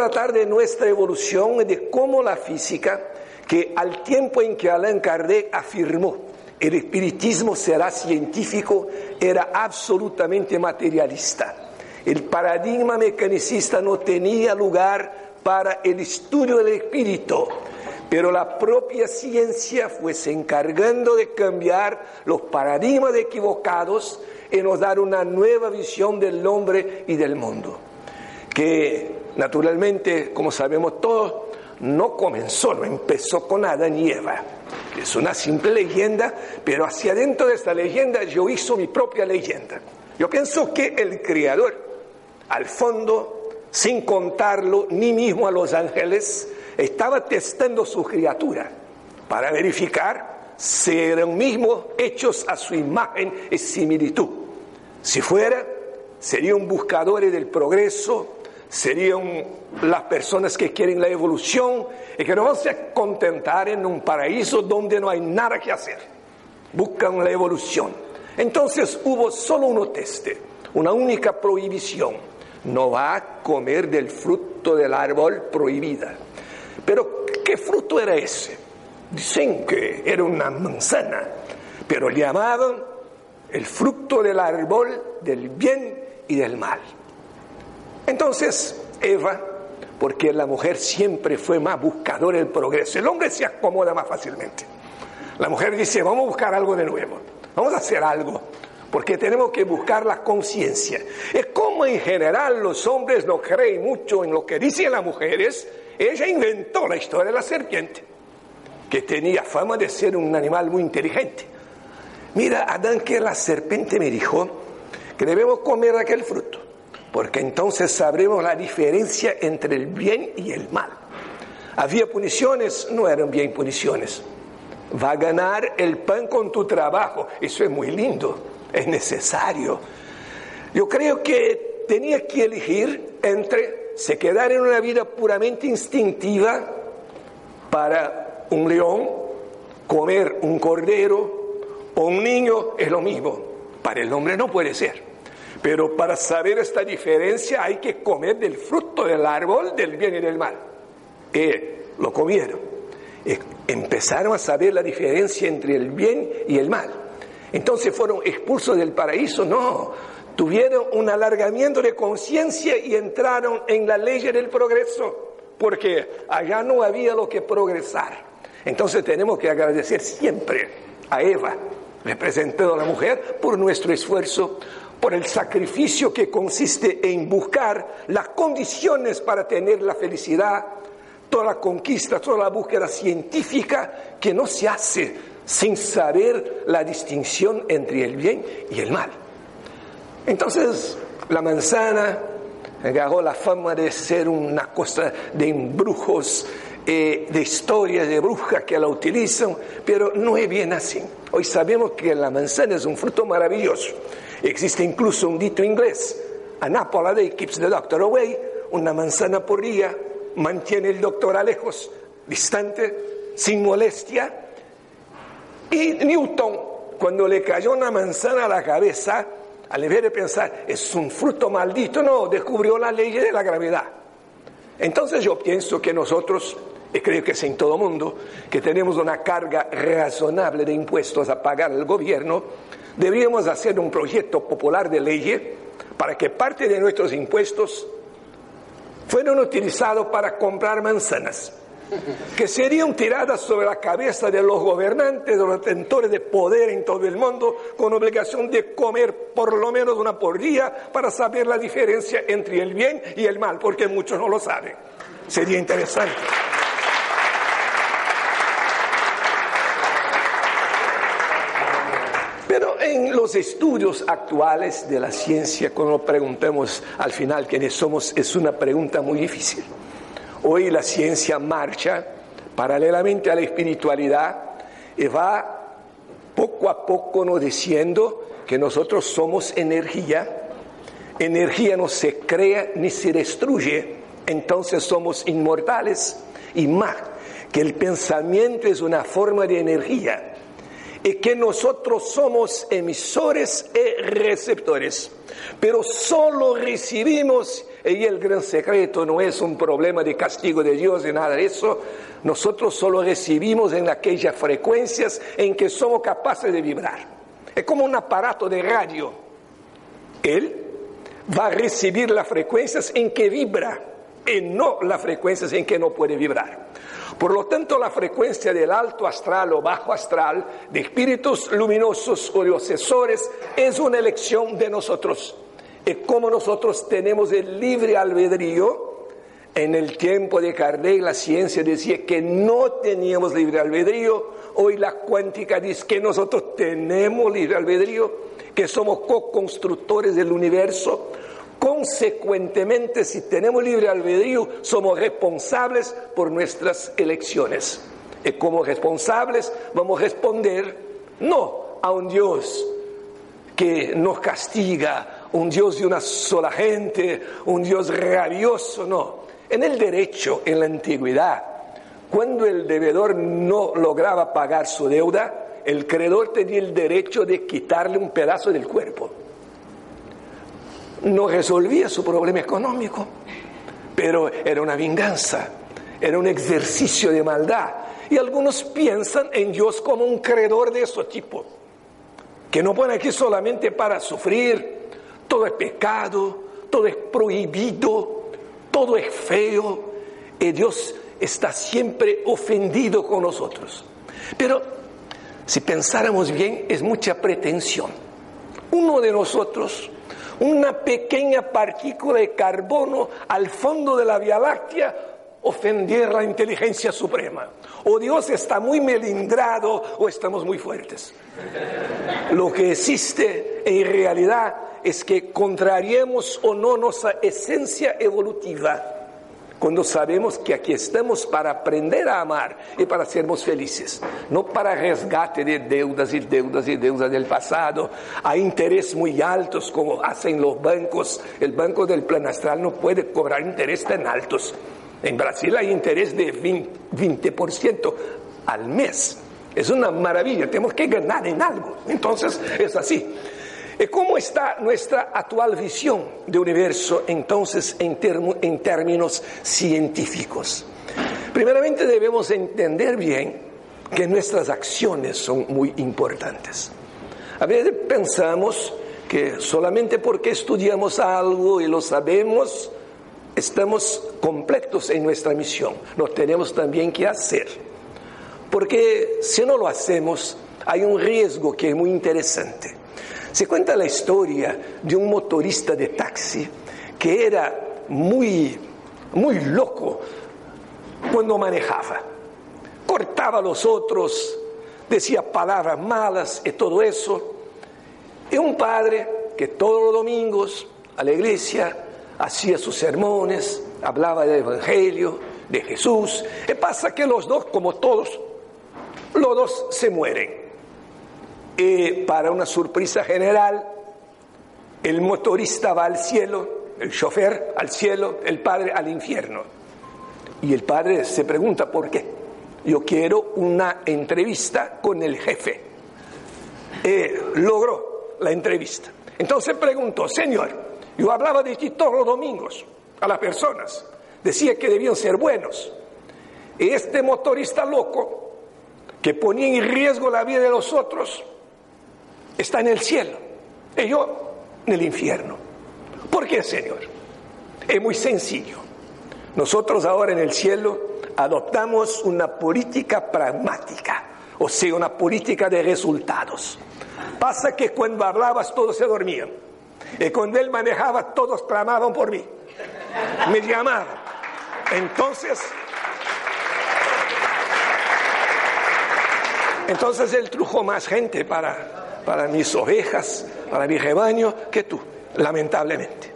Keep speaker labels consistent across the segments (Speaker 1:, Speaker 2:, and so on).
Speaker 1: Tratar de nuestra evolución y de cómo la física, que al tiempo en que Alain Kardec afirmó el espiritismo será científico, era absolutamente materialista. El paradigma mecanicista no tenía lugar para el estudio del espíritu, pero la propia ciencia fue se encargando de cambiar los paradigmas equivocados y nos dar una nueva visión del hombre y del mundo. Que naturalmente, como sabemos todos, no comenzó, no empezó con Adán y Eva. Es una simple leyenda, pero hacia adentro de esta leyenda yo hizo mi propia leyenda. Yo pienso que el Creador, al fondo, sin contarlo ni mismo a los ángeles, estaba testando su criatura para verificar si eran mismos hechos a su imagen y similitud. Si fuera, serían buscadores del progreso, serían las personas que quieren la evolución y que no van a contentar en un paraíso donde no hay nada que hacer. Buscan la evolución. Entonces hubo solo un teste, una única prohibición. No va a comer del fruto del árbol prohibida. Pero, ¿qué fruto era ese? Dicen que era una manzana, pero le llamaban el fruto del árbol del bien y del mal. Entonces, Eva, porque la mujer siempre fue más buscadora del progreso, el hombre se acomoda más fácilmente. La mujer dice, vamos a buscar algo de nuevo, vamos a hacer algo, porque tenemos que buscar la conciencia. Es como en general los hombres no creen mucho en lo que dicen las mujeres, ella inventó la historia de la serpiente, que tenía fama de ser un animal muy inteligente. Mira, Adán, que la serpiente me dijo que debemos comer aquel fruto porque entonces sabremos la diferencia entre el bien y el mal. Había puniciones, no eran bien puniciones. Va a ganar el pan con tu trabajo, eso es muy lindo, es necesario. Yo creo que tenía que elegir entre se quedar en una vida puramente instintiva para un león, comer un cordero o un niño, es lo mismo. Para el hombre no puede ser. Pero para saber esta diferencia hay que comer del fruto del árbol del bien y del mal. Y lo comieron. Y empezaron a saber la diferencia entre el bien y el mal. Entonces fueron expulsos del paraíso. No, tuvieron un alargamiento de conciencia y entraron en la ley del progreso. Porque allá no había lo que progresar. Entonces tenemos que agradecer siempre a Eva, representando a la mujer, por nuestro esfuerzo, por el sacrificio que consiste en buscar las condiciones para tener la felicidad, toda la conquista, toda la búsqueda científica que no se hace sin saber la distinción entre el bien y el mal. Entonces, la manzana agarró la fama de ser una cosa de embrujos, eh, de historias de brujas que la utilizan, pero no es bien así. Hoy sabemos que la manzana es un fruto maravilloso. Existe incluso un dito inglés, a day keeps the doctor away, una manzana por día mantiene el doctor a lejos, distante, sin molestia. Y Newton, cuando le cayó una manzana a la cabeza, al ver de pensar, es un fruto maldito, no, descubrió la ley de la gravedad. Entonces yo pienso que nosotros y creo que es en todo mundo, que tenemos una carga razonable de impuestos a pagar al gobierno, deberíamos hacer un proyecto popular de ley para que parte de nuestros impuestos fueran utilizados para comprar manzanas, que serían tiradas sobre la cabeza de los gobernantes, de los detentores de poder en todo el mundo, con obligación de comer por lo menos una por día para saber la diferencia entre el bien y el mal, porque muchos no lo saben. Sería interesante. Pero en los estudios actuales de la ciencia, cuando preguntamos al final quiénes somos, es una pregunta muy difícil. Hoy la ciencia marcha paralelamente a la espiritualidad y va poco a poco nos diciendo que nosotros somos energía. Energía no se crea ni se destruye, entonces somos inmortales y más que el pensamiento es una forma de energía y que nosotros somos emisores y receptores, pero solo recibimos, y el gran secreto no es un problema de castigo de Dios ni nada de eso, nosotros solo recibimos en aquellas frecuencias en que somos capaces de vibrar. Es como un aparato de radio. Él va a recibir las frecuencias en que vibra y no las frecuencias en que no puede vibrar. Por lo tanto, la frecuencia del alto astral o bajo astral, de espíritus luminosos o de obsesores, es una elección de nosotros. Y como nosotros tenemos el libre albedrío, en el tiempo de Kardec la ciencia decía que no teníamos libre albedrío, hoy la cuántica dice que nosotros tenemos libre albedrío, que somos co-constructores del universo, Consecuentemente, si tenemos libre albedrío, somos responsables por nuestras elecciones. Y como responsables vamos a responder no a un Dios que nos castiga, un Dios de una sola gente, un Dios rabioso, no. En el derecho, en la antigüedad, cuando el deudor no lograba pagar su deuda, el creador tenía el derecho de quitarle un pedazo del cuerpo no resolvía su problema económico, pero era una venganza, era un ejercicio de maldad. Y algunos piensan en Dios como un creador de ese tipo, que no pone aquí solamente para sufrir, todo es pecado, todo es prohibido, todo es feo, y Dios está siempre ofendido con nosotros. Pero si pensáramos bien, es mucha pretensión. Uno de nosotros una pequeña partícula de carbono al fondo de la Vía Láctea ofender la inteligencia suprema. O Dios está muy melindrado o estamos muy fuertes. Lo que existe en realidad es que contrariemos o no nuestra esencia evolutiva cuando sabemos que aquí estamos para aprender a amar y para sermos felices, no para resgate de deudas y deudas y deudas del pasado, a intereses muy altos como hacen los bancos. El banco del plan astral no puede cobrar intereses tan altos. En Brasil hay interés de 20%, al mes. Es una maravilla, tenemos que ganar en algo. Entonces es así. ¿Cómo está nuestra actual visión de universo entonces en, en términos científicos? Primeramente debemos entender bien que nuestras acciones son muy importantes. A veces pensamos que solamente porque estudiamos algo y lo sabemos, estamos completos en nuestra misión. Lo tenemos también que hacer. Porque si no lo hacemos, hay un riesgo que es muy interesante. Se cuenta la historia de un motorista de taxi que era muy, muy loco cuando manejaba. Cortaba a los otros, decía palabras malas y todo eso. Y un padre que todos los domingos a la iglesia hacía sus sermones, hablaba del Evangelio, de Jesús. Y pasa que los dos, como todos, los dos se mueren. Y para una sorpresa general, el motorista va al cielo, el chofer al cielo, el padre al infierno. Y el padre se pregunta por qué. Yo quiero una entrevista con el jefe. logró la entrevista. Entonces preguntó, Señor, yo hablaba de ti todos los domingos a las personas. Decía que debían ser buenos. este motorista loco que ponía en riesgo la vida de los otros está en el cielo y yo en el infierno. ¿Por qué, Señor? Es muy sencillo. Nosotros ahora en el cielo adoptamos una política pragmática, o sea, una política de resultados. Pasa que cuando hablabas todos se dormían. Y cuando él manejaba todos clamaban por mí. Me llamaban. Entonces, entonces él trujo más gente para, para mis ovejas, para mi rebaño, que tú, lamentablemente.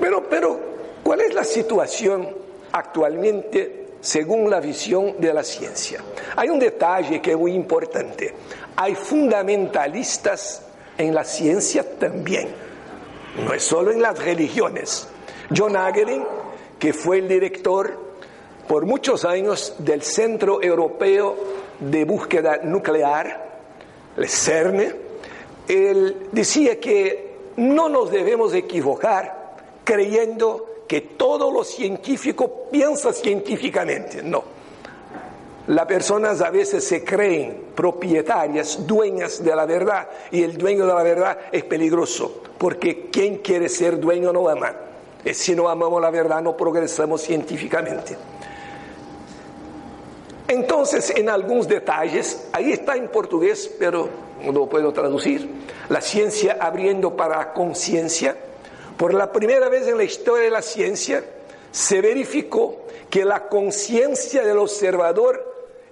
Speaker 1: Pero, pero, ¿cuál es la situación actualmente según la visión de la ciencia? Hay un detalle que es muy importante. Hay fundamentalistas en la ciencia también, no es solo en las religiones. John Hagelin, que fue el director por muchos años del Centro Europeo de Búsqueda Nuclear, el CERN, él decía que no nos debemos equivocar creyendo que todo lo científico piensa científicamente, no las personas a veces se creen propietarias, dueñas de la verdad, y el dueño de la verdad es peligroso, porque quien quiere ser dueño no ama. Y si no amamos la verdad no progresamos científicamente. Entonces, en algunos detalles, ahí está en portugués, pero no lo puedo traducir, la ciencia abriendo para conciencia, por la primera vez en la historia de la ciencia, se verificó que la conciencia del observador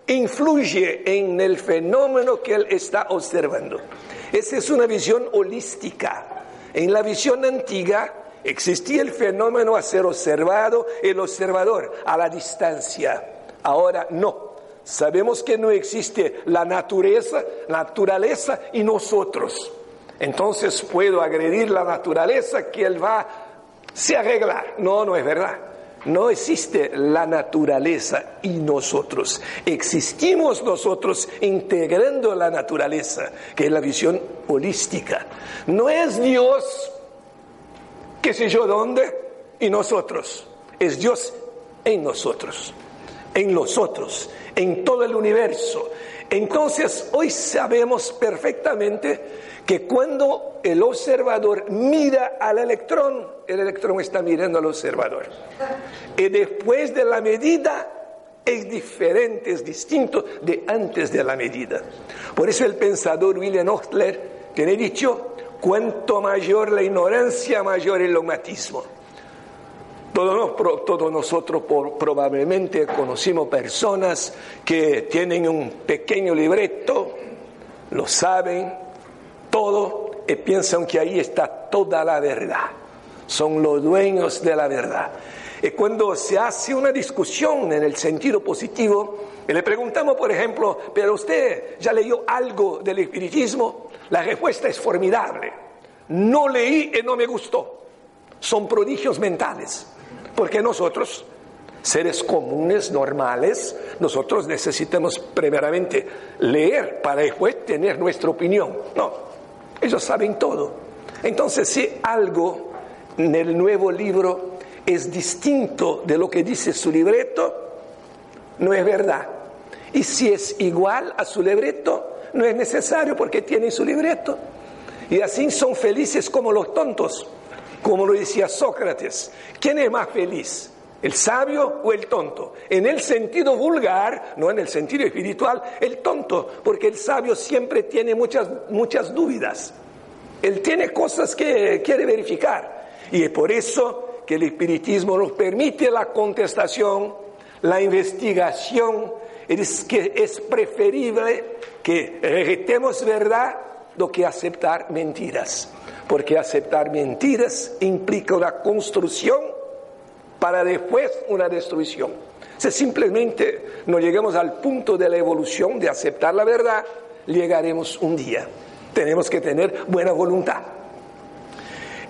Speaker 1: influye en el fenómeno que él está observando. Esa es una visión holística. En la visión antigua existía el fenómeno a ser observado, el observador a la distancia. Ahora no. Sabemos que no existe la naturaleza, naturaleza y nosotros. Entonces puedo agredir la naturaleza que él va a se arreglar. No, no es verdad. No existe la naturaleza y nosotros. Existimos nosotros integrando la naturaleza, que es la visión holística. No es Dios, qué sé yo dónde, y nosotros. Es Dios en nosotros, en nosotros, en todo el universo. Entonces, hoy sabemos perfectamente que cuando el observador mira al electrón, el electrón está mirando al observador. Y después de la medida es diferente, es distinto de antes de la medida. Por eso el pensador William Ostler tiene dicho, cuanto mayor la ignorancia, mayor el lomatismo. Todos, nosotros probablemente conocimos personas que tienen un pequeño libreto, lo saben todo y piensan que ahí está toda la verdad. Son los dueños de la verdad. Y cuando se hace una discusión en el sentido positivo, y le preguntamos, por ejemplo, ¿pero usted ya leyó algo del espiritismo? La respuesta es formidable. No leí y no me gustó. Son prodigios mentales. Porque nosotros, seres comunes, normales, nosotros necesitamos primeramente leer para después tener nuestra opinión. No, ellos saben todo. Entonces, si algo en el nuevo libro es distinto de lo que dice su libreto, no es verdad. Y si es igual a su libreto, no es necesario porque tiene su libreto. Y así son felices como los tontos, como lo decía Sócrates. ¿Quién es más feliz? ¿El sabio o el tonto? En el sentido vulgar, no en el sentido espiritual, el tonto, porque el sabio siempre tiene muchas, muchas dudas. Él tiene cosas que quiere verificar. Y es por eso que el espiritismo nos permite la contestación, la investigación, es que es preferible que rejetemos verdad do que aceptar mentiras, porque aceptar mentiras implica una construcción para después una destrucción. Si simplemente no llegamos al punto de la evolución de aceptar la verdad, llegaremos un día. Tenemos que tener buena voluntad.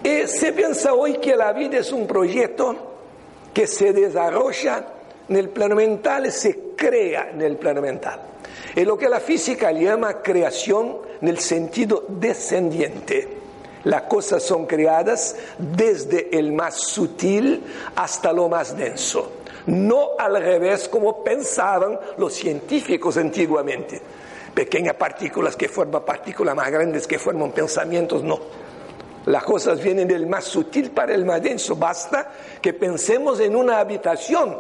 Speaker 1: Y se piensa hoy que la vida es un proyecto que se desarrolla en el plano mental se crea en el plano mental. Es lo que la física llama creación en el sentido descendiente. Las cosas son creadas desde el más sutil hasta lo más denso. no al revés como pensaban los científicos antiguamente. Pequeñas partículas que forman partículas más grandes que forman pensamientos, no. Las cosas vienen del más sutil para el más denso. Basta que pensemos en una habitación.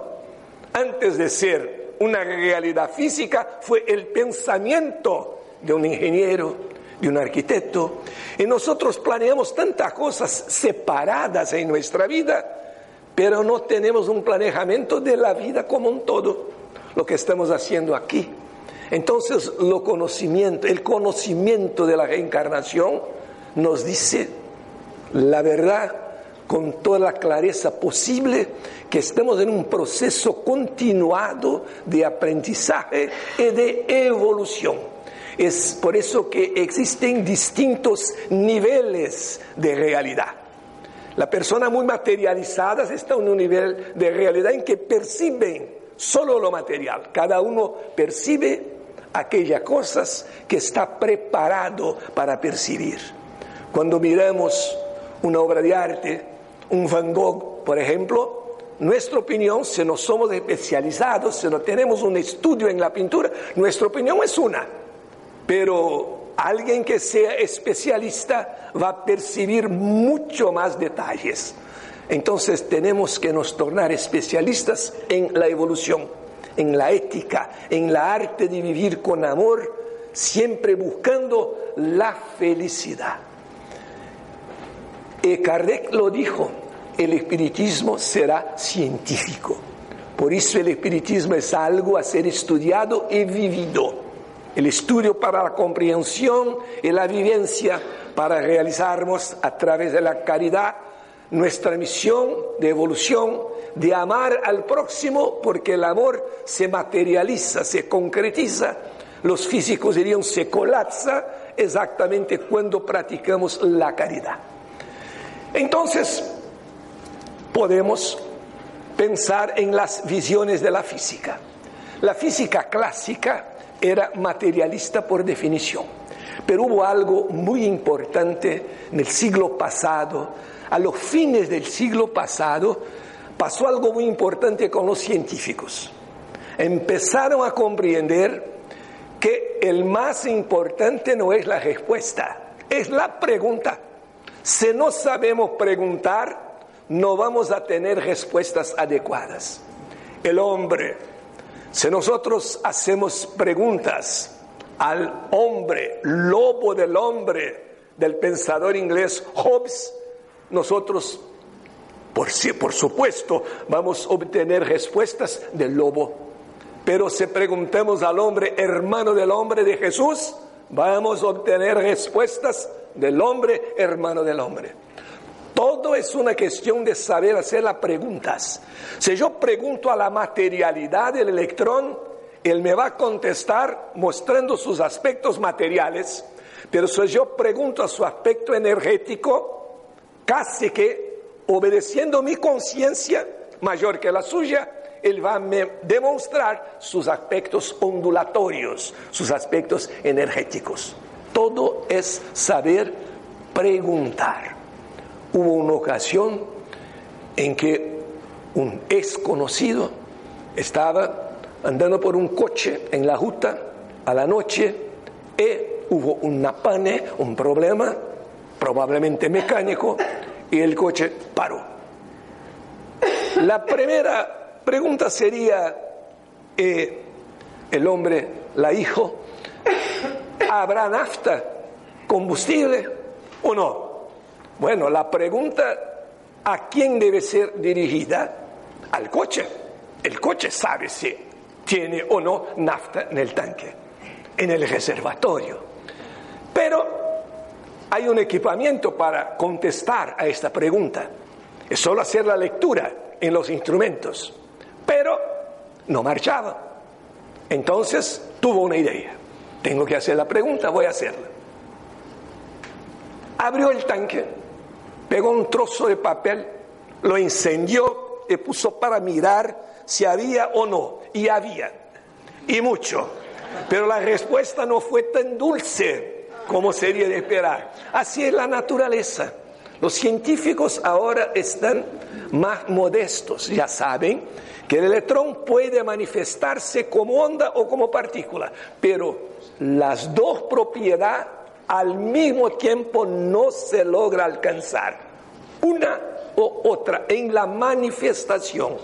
Speaker 1: Antes de ser una realidad física, fue el pensamiento de un ingeniero, de un arquitecto. Y nosotros planeamos tantas cosas separadas en nuestra vida pero no tenemos un planeamiento de la vida como un todo, lo que estamos haciendo aquí. Entonces, conocimiento, el conocimiento de la reencarnación nos dice la verdad con toda la clareza posible que estamos en un proceso continuado de aprendizaje y de evolución. Es por eso que existen distintos niveles de realidad. La persona muy materializada está en un nivel de realidad en que perciben solo lo material. Cada uno percibe aquellas cosas que está preparado para percibir. Cuando miramos una obra de arte, un Van Gogh, por ejemplo, nuestra opinión, si no somos especializados, si no tenemos un estudio en la pintura, nuestra opinión es una. Pero alguien que sea especialista va a percibir mucho más detalles. Entonces tenemos que nos tornar especialistas en la evolución, en la ética, en la arte de vivir con amor, siempre buscando la felicidad. Y Kardec lo dijo, el espiritismo será científico. Por eso el espiritismo es algo a ser estudiado y vivido el estudio para la comprensión y la vivencia para realizarnos a través de la caridad nuestra misión de evolución, de amar al próximo, porque el amor se materializa, se concretiza, los físicos dirían se colapsa exactamente cuando practicamos la caridad. Entonces, podemos pensar en las visiones de la física. La física clásica era materialista por definición. Pero hubo algo muy importante en el siglo pasado, a los fines del siglo pasado, pasó algo muy importante con los científicos. Empezaron a comprender que el más importante no es la respuesta, es la pregunta. Si no sabemos preguntar, no vamos a tener respuestas adecuadas. El hombre si nosotros hacemos preguntas al hombre, lobo del hombre, del pensador inglés Hobbes, nosotros, por, por supuesto, vamos a obtener respuestas del lobo. Pero si preguntamos al hombre, hermano del hombre de Jesús, vamos a obtener respuestas del hombre, hermano del hombre. Todo es una cuestión de saber hacer las preguntas. Si yo pregunto a la materialidad del electrón, él me va a contestar mostrando sus aspectos materiales, pero si yo pregunto a su aspecto energético, casi que obedeciendo mi conciencia mayor que la suya, él va a demostrar sus aspectos ondulatorios, sus aspectos energéticos. Todo es saber preguntar. Hubo una ocasión en que un desconocido estaba andando por un coche en la ruta a la noche y hubo una pane, un problema, probablemente mecánico, y el coche paró. La primera pregunta sería, eh, el hombre la hijo, ¿habrá nafta, combustible o no? Bueno, la pregunta a quién debe ser dirigida al coche. El coche sabe si tiene o no nafta en el tanque, en el reservatorio. Pero hay un equipamiento para contestar a esta pregunta. Es solo hacer la lectura en los instrumentos. Pero no marchaba. Entonces tuvo una idea. Tengo que hacer la pregunta, voy a hacerla. Abrió el tanque pegó un trozo de papel, lo incendió y puso para mirar si había o no. Y había, y mucho. Pero la respuesta no fue tan dulce como sería de esperar. Así es la naturaleza. Los científicos ahora están más modestos ya saben que el electrón puede manifestarse como onda o como partícula, pero las dos propiedades al mismo tiempo no se logra alcanzar. Una o otra en la manifestación.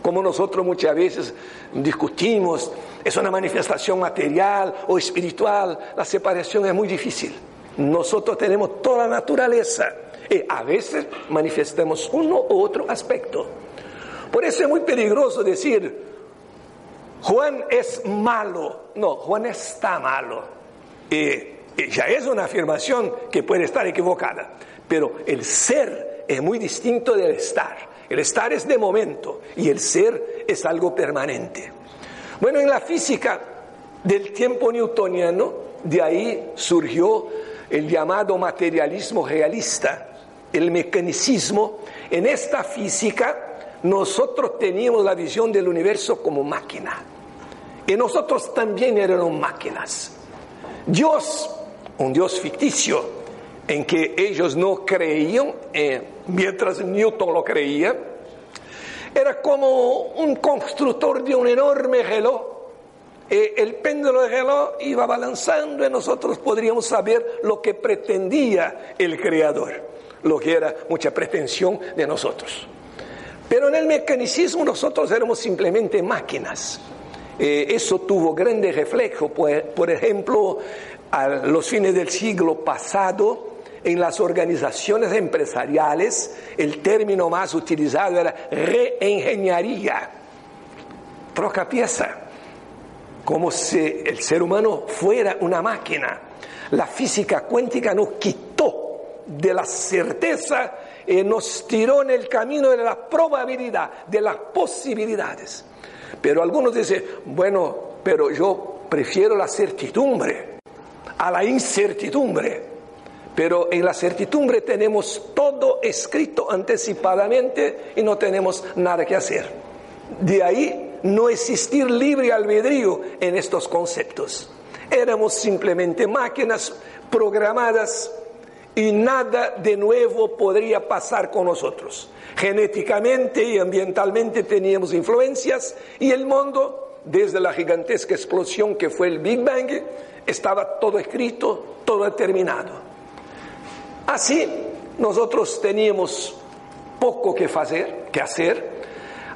Speaker 1: Como nosotros muchas veces discutimos, es una manifestación material o espiritual, la separación es muy difícil. Nosotros tenemos toda la naturaleza y a veces manifestamos uno u otro aspecto. Por eso es muy peligroso decir, Juan es malo. No, Juan está malo. Ya es una afirmación que puede estar equivocada. Pero el ser es muy distinto del estar. El estar es de momento y el ser es algo permanente. Bueno, en la física del tiempo newtoniano, de ahí surgió el llamado materialismo realista, el mecanicismo. En esta física nosotros teníamos la visión del universo como máquina. Y nosotros también éramos máquinas. Dios, un Dios ficticio, en que ellos no creían, eh, mientras Newton lo creía, era como un constructor de un enorme reloj. Eh, el péndulo del reloj iba balanzando y nosotros podríamos saber lo que pretendía el creador, lo que era mucha pretensión de nosotros. Pero en el mecanicismo nosotros éramos simplemente máquinas. Eh, eso tuvo grande reflejo, por ejemplo, a los fines del siglo pasado, en las organizaciones empresariales el término más utilizado era reingeniería, troca pieza, como si el ser humano fuera una máquina. La física cuántica nos quitó de la certeza y nos tiró en el camino de la probabilidad, de las posibilidades. Pero algunos dicen, bueno, pero yo prefiero la certidumbre a la incertidumbre. Pero en la certidumbre tenemos todo escrito anticipadamente y no tenemos nada que hacer. De ahí no existir libre albedrío en estos conceptos. Éramos simplemente máquinas programadas y nada de nuevo podría pasar con nosotros. Genéticamente y ambientalmente teníamos influencias y el mundo, desde la gigantesca explosión que fue el Big Bang, estaba todo escrito, todo determinado. Así nosotros teníamos poco que hacer, que hacer.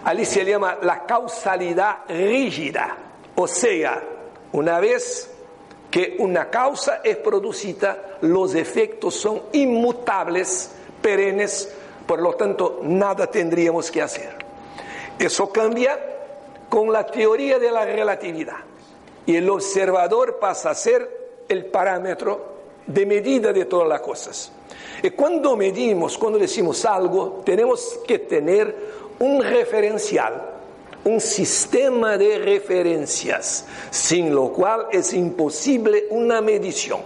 Speaker 1: Allí se llama la causalidad rígida, o sea, una vez que una causa es producida, los efectos son inmutables, perennes, por lo tanto nada tendríamos que hacer. Eso cambia con la teoría de la relatividad y el observador pasa a ser el parámetro de medida de todas las cosas. Y cuando medimos, cuando decimos algo, tenemos que tener un referencial, un sistema de referencias, sin lo cual es imposible una medición.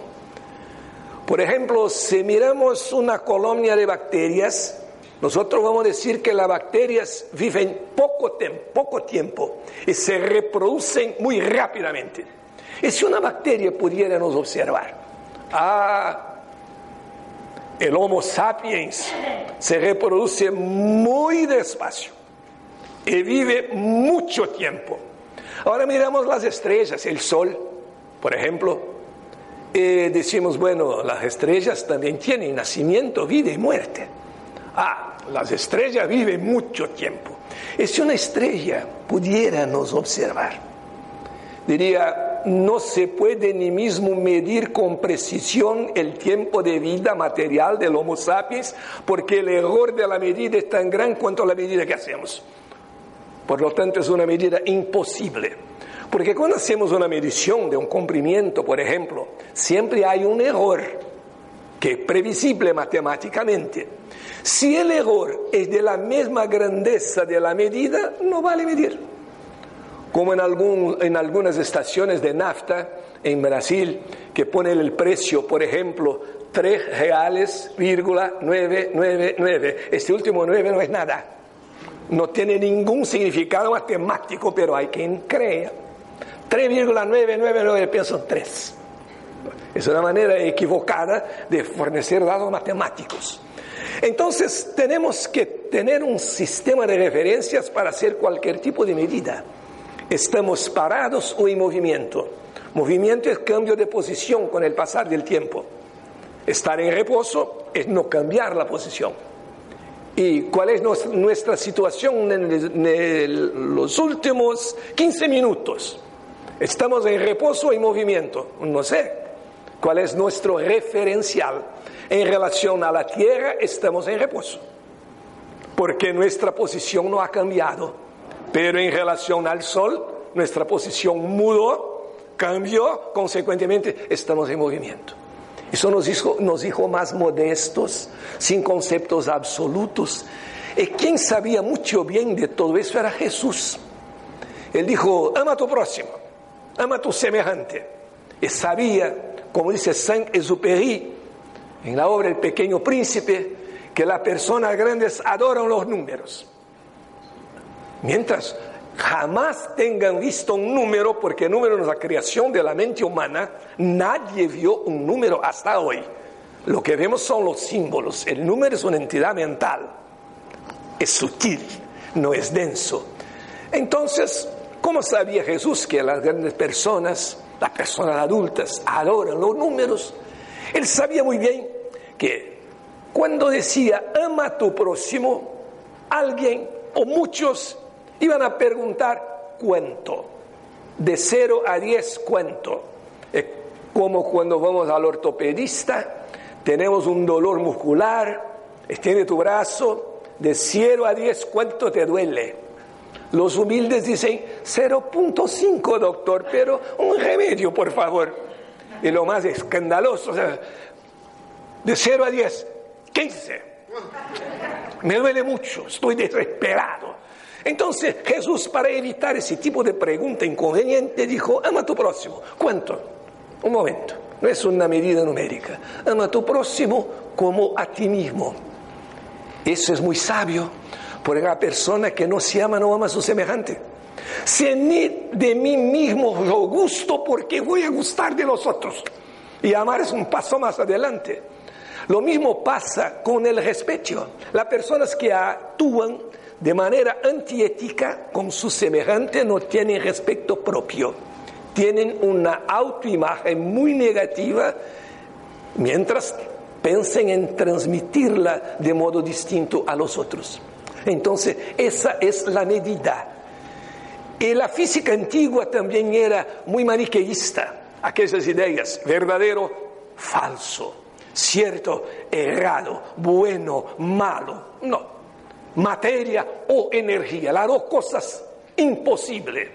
Speaker 1: Por ejemplo, si miramos una colonia de bacterias, nosotros vamos a decir que las bacterias viven poco, poco tiempo y se reproducen muy rápidamente. Y si una bacteria pudiera nos observar, ah, el Homo sapiens se reproduce muy despacio y vive mucho tiempo. Ahora miramos las estrellas, el Sol, por ejemplo, y decimos, bueno, las estrellas también tienen nacimiento, vida y muerte. Ah, las estrellas viven mucho tiempo. Y si una estrella pudiera nos observar, diría, no se puede ni mismo medir con precisión el tiempo de vida material del Homo sapiens, porque el error de la medida es tan gran cuanto la medida que hacemos. Por lo tanto, es una medida imposible. Porque cuando hacemos una medición de un comprimiento, por ejemplo, siempre hay un error que es previsible matemáticamente. Si el error es de la misma grandeza de la medida, no vale medir como en, algún, en algunas estaciones de nafta en Brasil, que ponen el precio, por ejemplo, 3 reales, 999. Este último 9 no es nada. No tiene ningún significado matemático, pero hay quien crea. 3,999 pesos 3. Es una manera equivocada de fornecer datos matemáticos. Entonces tenemos que tener un sistema de referencias para hacer cualquier tipo de medida. Estamos parados o en movimiento. Movimiento es cambio de posición con el pasar del tiempo. Estar en reposo es no cambiar la posición. ¿Y cuál es nuestra situación en los últimos 15 minutos? ¿Estamos en reposo o en movimiento? No sé. ¿Cuál es nuestro referencial? En relación a la tierra estamos en reposo, porque nuestra posición no ha cambiado, pero en relación al sol nuestra posición mudó, cambió, consecuentemente estamos en movimiento. Eso nos hizo, nos dijo más modestos, sin conceptos absolutos. Y quien sabía mucho bien de todo eso era Jesús. Él dijo, ama a tu próximo, ama a tu semejante. Y sabía, como dice Saint-Exupéry, en la obra El Pequeño Príncipe, que las personas grandes adoran los números. Mientras jamás tengan visto un número, porque el número es la creación de la mente humana, nadie vio un número hasta hoy. Lo que vemos son los símbolos. El número es una entidad mental. Es sutil, no es denso. Entonces, ¿cómo sabía Jesús que las grandes personas, las personas adultas, adoran los números? Él sabía muy bien que cuando decía ama a tu próximo, alguien o muchos iban a preguntar cuánto. De 0 a 10, cuánto. Es como cuando vamos al ortopedista, tenemos un dolor muscular, extiende tu brazo, de 0 a 10, ¿cuánto te duele? Los humildes dicen 0.5, doctor, pero un remedio, por favor. Y lo más escandaloso, o sea, de 0 a 10, 15. Me duele mucho, estoy desesperado. Entonces Jesús, para evitar ese tipo de pregunta inconveniente, dijo, ama a tu próximo. ¿Cuánto? Un momento, no es una medida numérica. Ama a tu próximo como a ti mismo. Eso es muy sabio, porque la persona que no se ama no ama a su semejante. Si ni de mí mismo yo gusto, porque voy a gustar de los otros. Y amar es un paso más adelante. Lo mismo pasa con el respeto. Las personas que actúan de manera antiética con su semejante no tienen respeto propio. Tienen una autoimagen muy negativa mientras pensen en transmitirla de modo distinto a los otros. Entonces, esa es la medida. Y la física antigua también era muy maniqueísta. Aquellas ideas, verdadero, falso, cierto, errado, bueno, malo. No, materia o energía, las dos cosas imposibles.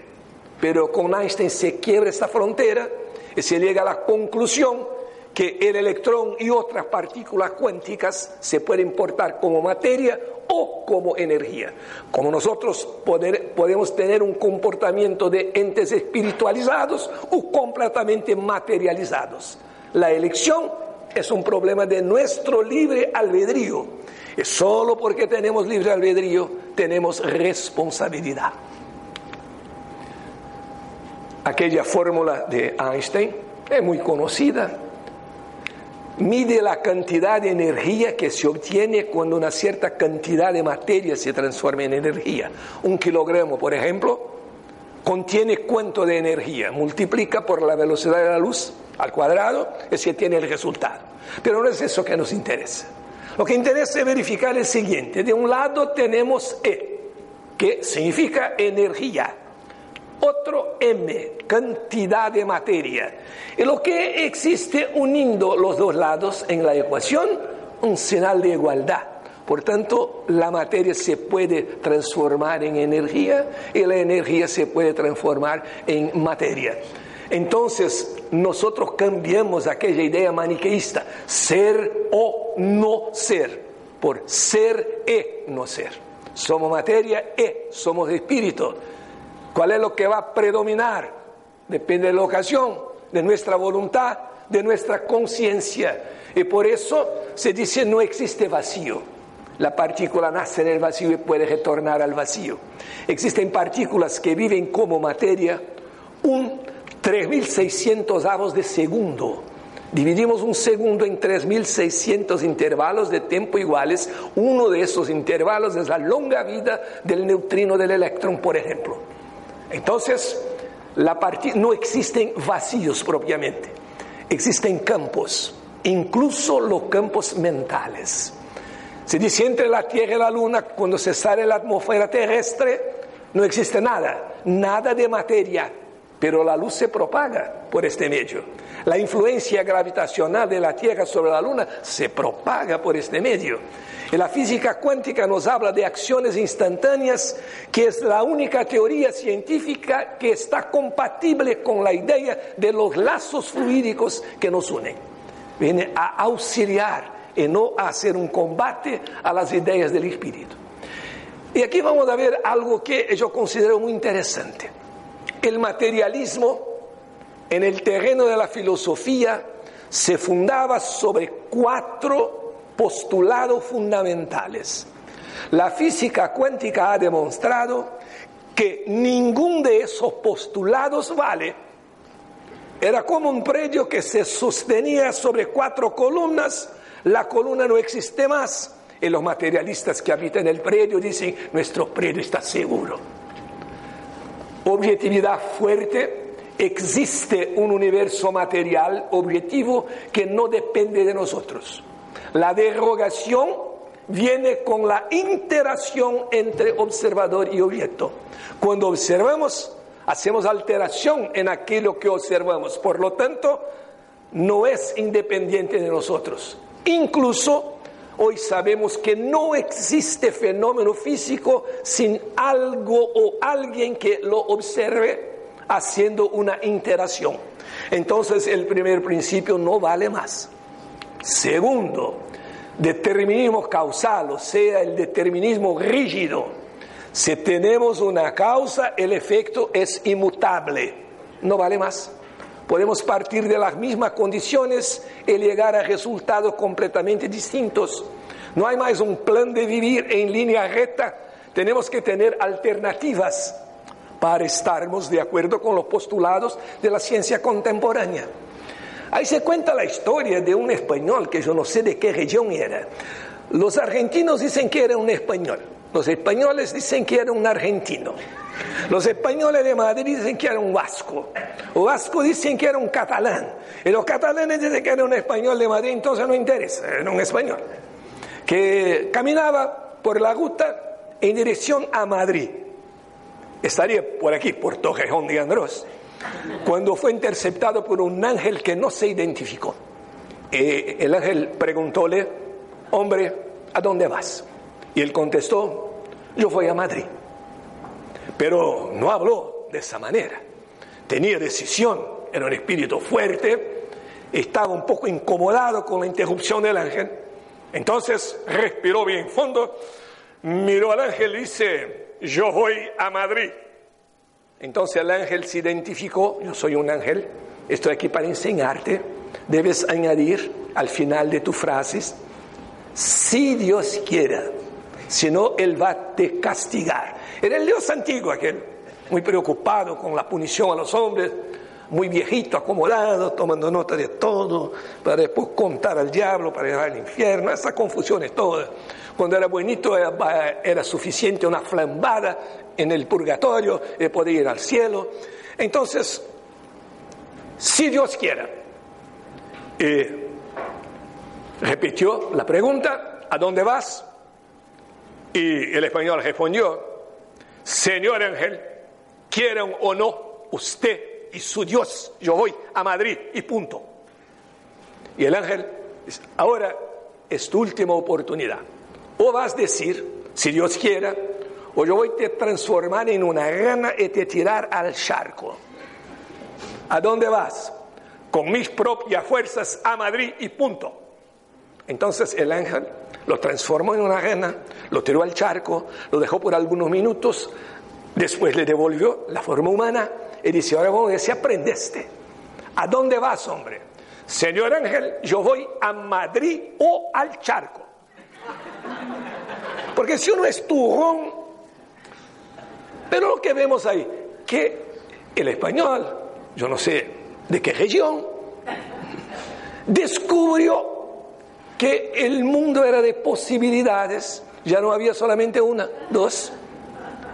Speaker 1: Pero con Einstein se quiebra esta frontera y se llega a la conclusión que el electrón y otras partículas cuánticas se pueden portar como materia o como energía. Como nosotros podemos tener un comportamiento de entes espiritualizados o completamente materializados. La elección es un problema de nuestro libre albedrío que solo porque tenemos libre albedrío tenemos responsabilidad. Aquella fórmula de Einstein es muy conocida. Mide la cantidad de energía que se obtiene cuando una cierta cantidad de materia se transforma en energía. Un kilogramo, por ejemplo, contiene cuánto de energía. Multiplica por la velocidad de la luz al cuadrado y se tiene el resultado. Pero no es eso que nos interesa. Lo que interesa verificar el siguiente. De un lado tenemos E, que significa energía. Otro M, cantidad de materia. Y lo que existe uniendo los dos lados en la ecuación, un señal de igualdad. Por tanto, la materia se puede transformar en energía y la energía se puede transformar en materia. Entonces, nosotros cambiamos aquella idea maniqueísta, ser o no ser, por ser e no ser. Somos materia e somos espíritu. ¿Cuál es lo que va a predominar? Depende de la ocasión, de nuestra voluntad, de nuestra conciencia. Y por eso se dice no existe vacío. La partícula nace en el vacío y puede retornar al vacío. Existen partículas que viven como materia un 3.600 avos de segundo. Dividimos un segundo en 3.600 intervalos de tiempo iguales. Uno de esos intervalos es la longa vida del neutrino del electrón, por ejemplo. Entonces, no existen vacíos propiamente, existen campos, incluso los campos mentales. Se dice entre la Tierra y la Luna, cuando se sale la atmósfera terrestre, no existe nada, nada de materia, pero la luz se propaga por este medio. La influencia gravitacional de la Tierra sobre la Luna se propaga por este medio. La física cuántica nos habla de acciones instantáneas, que es la única teoría científica que está compatible con la idea de los lazos fluídicos que nos unen. Viene a auxiliar y no hacer un combate a las ideas del espíritu. Y aquí vamos a ver algo que yo considero muy interesante. El materialismo en el terreno de la filosofía se fundaba sobre cuatro postulados fundamentales. La física cuántica ha demostrado que ningún de esos postulados vale. Era como un predio que se sostenía sobre cuatro columnas la columna no existe más. Y los materialistas que habitan el predio dicen, nuestro predio está seguro. Objetividad fuerte, existe un universo material objetivo que no depende de nosotros. La derogación viene con la interacción entre observador y objeto. Cuando observamos, hacemos alteración en aquello que observamos. Por lo tanto, no es independiente de nosotros. Incluso hoy sabemos que no existe fenómeno físico sin algo o alguien que lo observe haciendo una interacción. Entonces el primer principio no vale más. Segundo, determinismo causal, o sea, el determinismo rígido. Si tenemos una causa, el efecto es inmutable, no vale más podemos partir de las mismas condiciones y llegar a resultados completamente distintos. No hay más un plan de vivir en línea recta, tenemos que tener alternativas para estarmos de acuerdo con los postulados de la ciencia contemporánea. Ahí se cuenta la historia de un español que yo no sé de qué región era. Los argentinos dicen que era un español, los españoles dicen que era un argentino. Los españoles de Madrid dicen que era un vasco. Los vascos dicen que era un catalán. Y los catalanes dicen que era un español de Madrid, entonces no interesa, era un español. Que caminaba por la ruta en dirección a Madrid. Estaría por aquí, por Torrejón de Andrés, cuando fue interceptado por un ángel que no se identificó. el ángel preguntóle, hombre, ¿a dónde vas? Y él contestó, yo voy a Madrid. Pero no habló de esa manera. Tenía decisión, era un espíritu fuerte, estaba un poco incomodado con la interrupción del ángel. Entonces respiró bien fondo, miró al ángel y dice, yo voy a Madrid. Entonces el ángel se identificó, yo soy un ángel, estoy aquí para enseñarte, debes añadir al final de tus frases, si Dios quiera, si no, Él va a te castigar. Era el Dios antiguo aquel, muy preocupado con la punición a los hombres, muy viejito, acomodado, tomando nota de todo, para después contar al diablo, para ir al infierno, esas confusiones todas. Cuando era buenito era, suficiente una flambada en el purgatorio y podía ir al cielo. Entonces, si Dios quiera, repitió la pregunta, ¿a dónde vas? Y el español respondió, Señor ángel, quieran o no usted y su Dios, yo voy a Madrid y punto. Y el ángel ahora es tu última oportunidad. O vas a decir, si Dios quiera, o yo voy a transformar en una rana y te tirar al charco. ¿A dónde vas? Con mis propias fuerzas a Madrid y punto. Entonces el ángel lo transformó en una rana, lo tiró al charco, lo dejó por algunos minutos, después le devolvió la forma humana y dice, ahora vamos a ver si aprendiste. ¿A dónde vas, hombre? Señor ángel, yo voy a Madrid o al charco. Porque si uno es turrón, pero lo que vemos ahí, que el español, yo no sé de qué región, descubrió que el mundo era de posibilidades, ya no había solamente una, dos,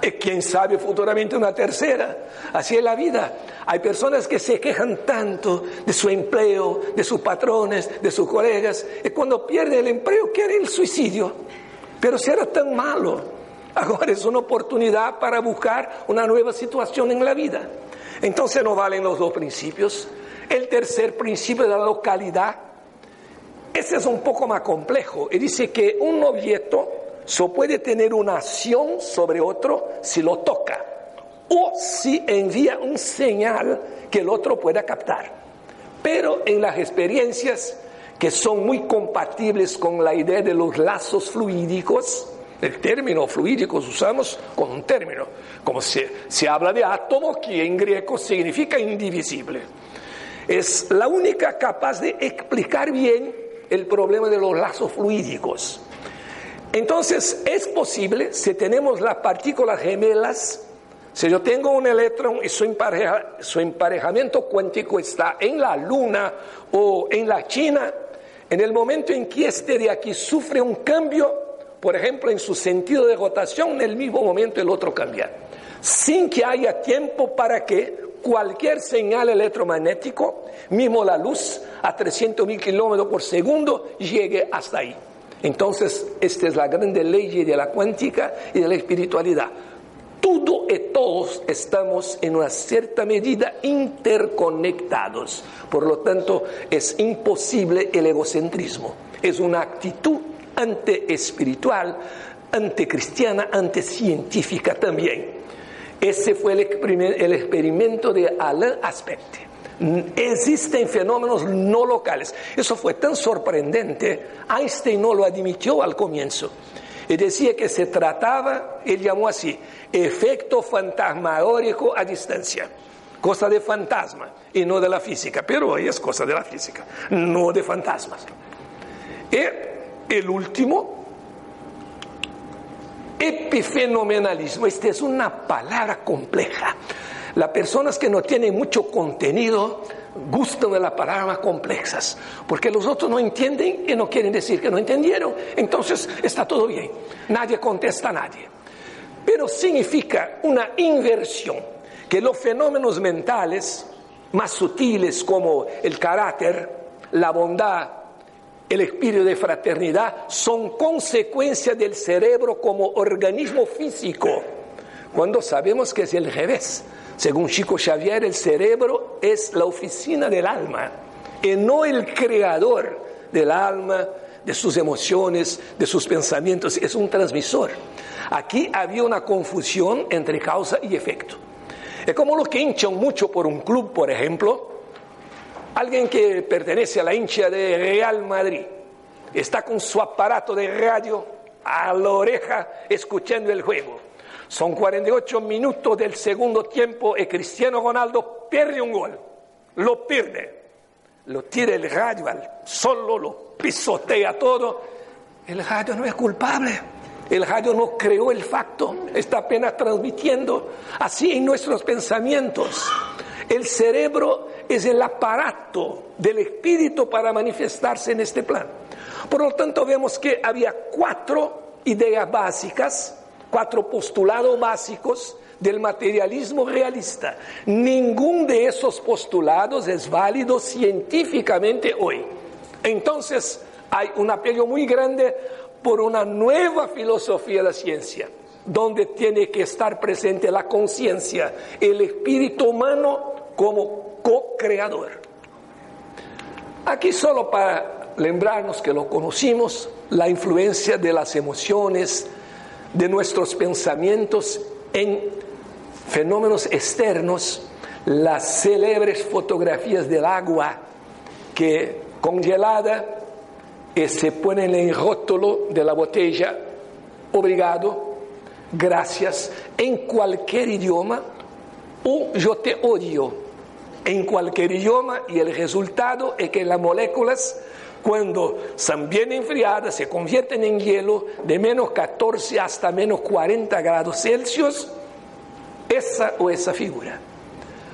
Speaker 1: y quién sabe futuramente una tercera. Así es la vida. Hay personas que se quejan tanto de su empleo, de sus patrones, de sus colegas, y cuando pierden el empleo quieren el suicidio. Pero si era tan malo, ahora es una oportunidad para buscar una nueva situación en la vida. Entonces no valen los dos principios. El tercer principio de la localidad, ese es un poco más complejo y dice que un objeto solo puede tener una acción sobre otro si lo toca o si envía un señal que el otro pueda captar. Pero en las experiencias que son muy compatibles con la idea de los lazos fluídicos, el término fluídicos usamos con un término, como se, se habla de átomo, que en griego significa indivisible. Es la única capaz de explicar bien el problema de los lazos fluídicos. Entonces, es posible, si tenemos las partículas gemelas, si yo tengo un electrón y su, su emparejamiento cuántico está en la Luna o en la China, en el momento en que este de aquí sufre un cambio, por ejemplo, en su sentido de rotación, en el mismo momento el otro cambia, sin que haya tiempo para que cualquier señal electromagnético, mismo la luz, a 300 mil kilómetros por segundo, llegue hasta ahí. Entonces, esta es la grande ley de la cuántica y de la espiritualidad. Todo y todos estamos en una cierta medida interconectados. Por lo tanto, es imposible el egocentrismo. Es una actitud antiespiritual, anticristiana, anticientífica también. Ese fue el, experimento de Alain Aspect. Existen fenómenos no locales. Eso fue tan sorprendente, Einstein no lo admitió al comienzo. Y decía que se trataba, él llamó así, efecto fantasmagórico a distancia. Cosa de fantasma y no de la física, pero hoy es cosa de la física, no de fantasmas. Y el último, epifenomenalismo. Esta es una palabra compleja. Las personas que no tienen mucho contenido gustan de las palabras complejas, porque los otros no entienden y no quieren decir que no entendieron. Entonces está todo bien, nadie contesta a nadie. Pero significa una inversión, que los fenómenos mentales más sutiles como el carácter, la bondad, el espíritu de fraternidad son consecuencia del cerebro como organismo físico, cuando sabemos que es el revés. Según Chico Xavier, el cerebro es la oficina del alma y no el creador del alma, de sus emociones, de sus pensamientos, es un transmisor. Aquí había una confusión entre causa y efecto. Es como los que hinchan mucho por un club, por ejemplo. Alguien que pertenece a la hincha de Real Madrid está con su aparato de radio a la oreja escuchando el juego son 48 minutos del segundo tiempo y Cristiano Ronaldo pierde un gol. Lo pierde. Lo tira el radio al solo, lo pisotea todo. El radio no es culpable. El radio no creó el facto, está apenas transmitiendo. Así en nuestros pensamientos. El cerebro es el aparato del espíritu para manifestarse en este plan. Por lo tanto, vemos que había cuatro ideas básicas cuatro postulados básicos del materialismo realista. Ningún de esos postulados es válido científicamente hoy. Entonces hay un apello muy grande por una nueva filosofía de la ciencia, donde tiene que estar presente la conciencia, el espíritu humano como co-creador. Aquí solo para lembrarnos que lo conocimos, la influencia de las emociones, de nuestros pensamientos en fenómenos externos, las célebres fotografías del agua que congelada y se pone en el rótulo de la botella, obrigado, gracias, en cualquier idioma, o yo te odio, en cualquier idioma, y el resultado es que las moléculas cuando son bien enfriadas, se convierten en hielo de menos 14 hasta menos 40 grados Celsius, esa o esa figura.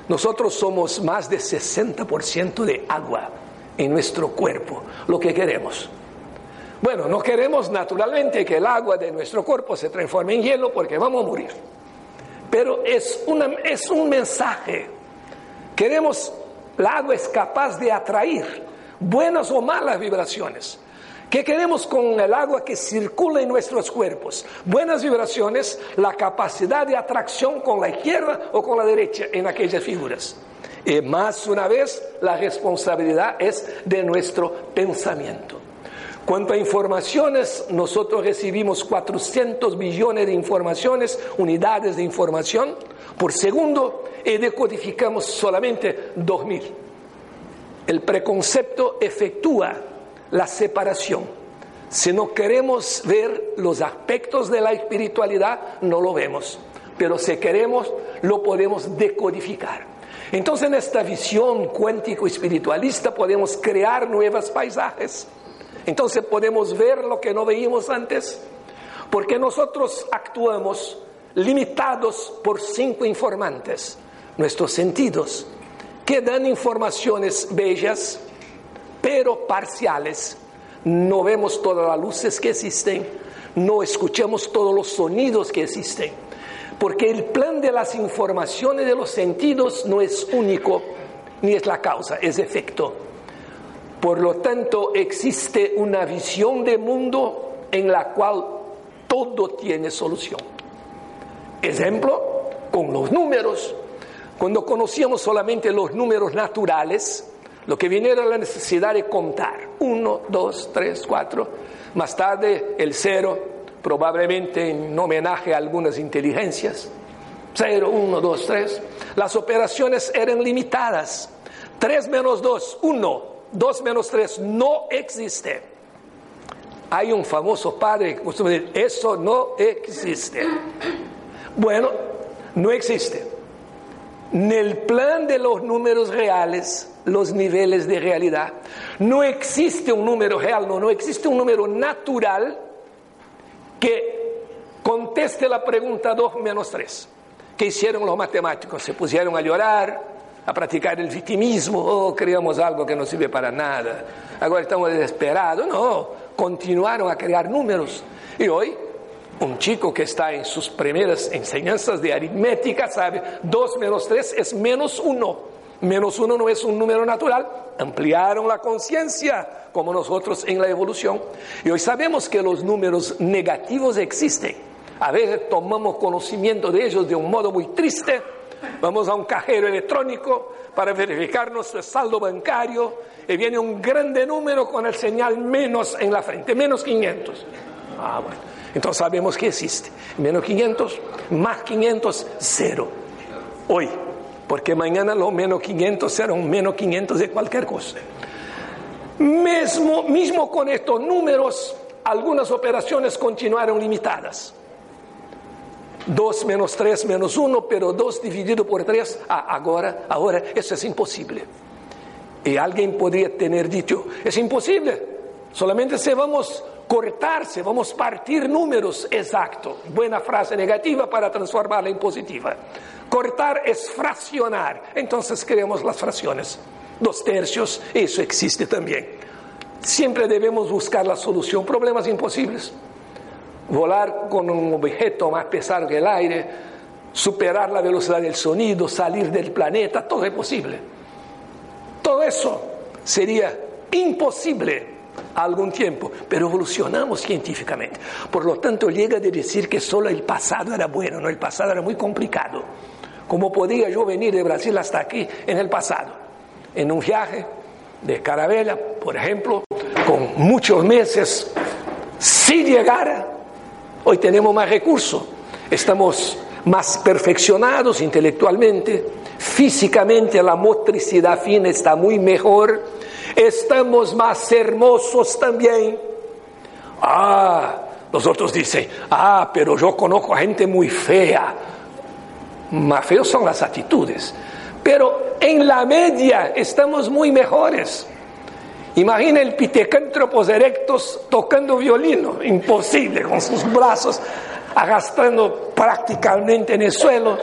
Speaker 1: Nosotros somos más de 60% de agua en nuestro cuerpo, lo que queremos. Bueno, no queremos naturalmente que el agua de nuestro cuerpo se transforme en hielo porque vamos a morir. Pero es, una, es un mensaje. Queremos, el agua es capaz de atraer buenas o malas vibraciones. ¿Qué queremos con el agua que circula en nuestros cuerpos? Buenas vibraciones, la capacidad de atracción con la izquierda o con la derecha en aquellas figuras. Y más una vez, la responsabilidad es de nuestro pensamiento. Cuanto a informaciones, nosotros recibimos 400 billones de informaciones, unidades de información por segundo decodificamos solamente 2000. El preconcepto efectúa la separación. Si no queremos ver los aspectos de la espiritualidad, no lo vemos. Pero si queremos, lo podemos decodificar. Entonces, en esta visión cuántico-espiritualista podemos crear nuevos paisajes. Entonces podemos ver lo que no veíamos antes, porque nosotros actuamos limitados por cinco informantes, nuestros sentidos, que dan informaciones bellas, pero parciales. No vemos todas las luces que existen, no escuchamos todos los sonidos que existen, porque el plan de las informaciones de los sentidos no es único, ni es la causa, es efecto. Por lo tanto, existe una visión de mundo en la cual todo tiene solución. Ejemplo, con los números. Cuando conocíamos solamente los números naturales, lo que viene era la necesidad de contar. Uno, dos, tres, cuatro. Más tarde el cero, probablemente en homenaje a algunas inteligencias. Cero, uno, dos, tres. Las operaciones eran limitadas. Tres menos dos, uno. Dos menos tres no existe. Hay un famoso padre que costuma decir, eso no existe. Bueno, no existe. En el plan de los números reales, los niveles de realidad, no existe un número real, no, no existe un número natural que conteste la pregunta 2 menos 3. ¿Qué hicieron los matemáticos? Se pusieron a llorar, a praticar el victimismo, oh, creamos algo que no sirve para nada, ahora estamos desesperados. No, continuaron a crear números. Y hoy un chico que está en sus primeras enseñanzas de aritmética sabe, 2 menos 3 es menos 1. Menos 1 no es un número natural. Ampliaron la conciencia, como nosotros en la evolución. Y hoy sabemos que los números negativos existen. A veces tomamos conocimiento de ellos de un modo muy triste. Vamos a un cajero electrónico para verificar nuestro saldo bancario y viene un grande número con el señal menos en la frente, menos 500. Ah, bueno. Entonces sabemos que existe. Menos 500, más 500, cero. Hoy. Porque mañana los menos 500 serán menos 500 de cualquier cosa. Mismo, mismo con estos números, algunas operaciones continuaron limitadas. 2 menos 3 menos 1, pero 2 dividido por 3, ah, ahora, ahora eso es imposible. Y alguien podría tener dicho, es imposible, solamente si vamos cortarse, vamos a partir números exacto. Buena frase negativa para transformarla en positiva. Cortar es fraccionar, entonces creamos las fracciones. Dos tercios, eso existe también. Siempre debemos buscar la solución, problemas imposibles. Volar con un objeto más pesado que el aire, superar la velocidad del sonido, salir del planeta, todo es posible. Todo eso sería imposible algún tiempo, pero evolucionamos científicamente. Por lo tanto, llega a decir que solo el pasado era bueno, no, el pasado era muy complicado. ¿Cómo podía yo venir de Brasil hasta aquí en el pasado? En un viaje de carabela, por ejemplo, con muchos meses, si llegara, hoy tenemos más recursos, estamos más perfeccionados intelectualmente, físicamente la motricidad fina está muy mejor, estamos más hermosos también. Ah, los otros dicen, ah, pero yo conozco a gente muy fea. Más feos son las actitudes. Pero en la media estamos muy mejores. Imagina el pitecántropos erectos tocando violino, imposible, con sus brazos arrastrando prácticamente en el suelo.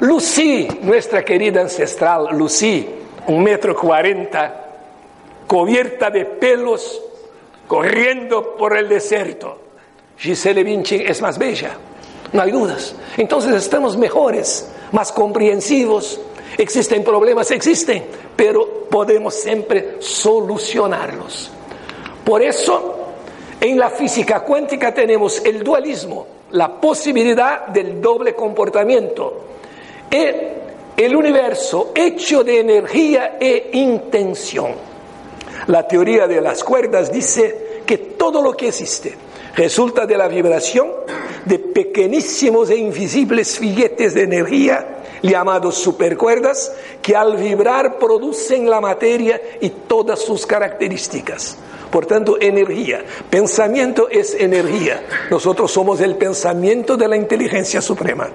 Speaker 1: Lucy, nuestra querida ancestral Lucy, un metro cuarenta, cubierta de pelos, corriendo por el desierto. Gisele Bündchen es más bella, no hay dudas. Entonces estamos mejores, más comprensivos. Existen problemas, existen, pero podemos siempre solucionarlos. Por eso, en la física cuántica tenemos el dualismo, la posibilidad del doble comportamiento. el universo hecho de energía e intención. La teoría de las cuerdas dice que todo lo que existe resulta de la vibración de pequeñísimos e invisibles filletes de energía llamados supercuerdas que al vibrar producen la materia y todas sus características. Por tanto, energía. Pensamiento es energía. Nosotros somos el pensamiento de la inteligencia suprema,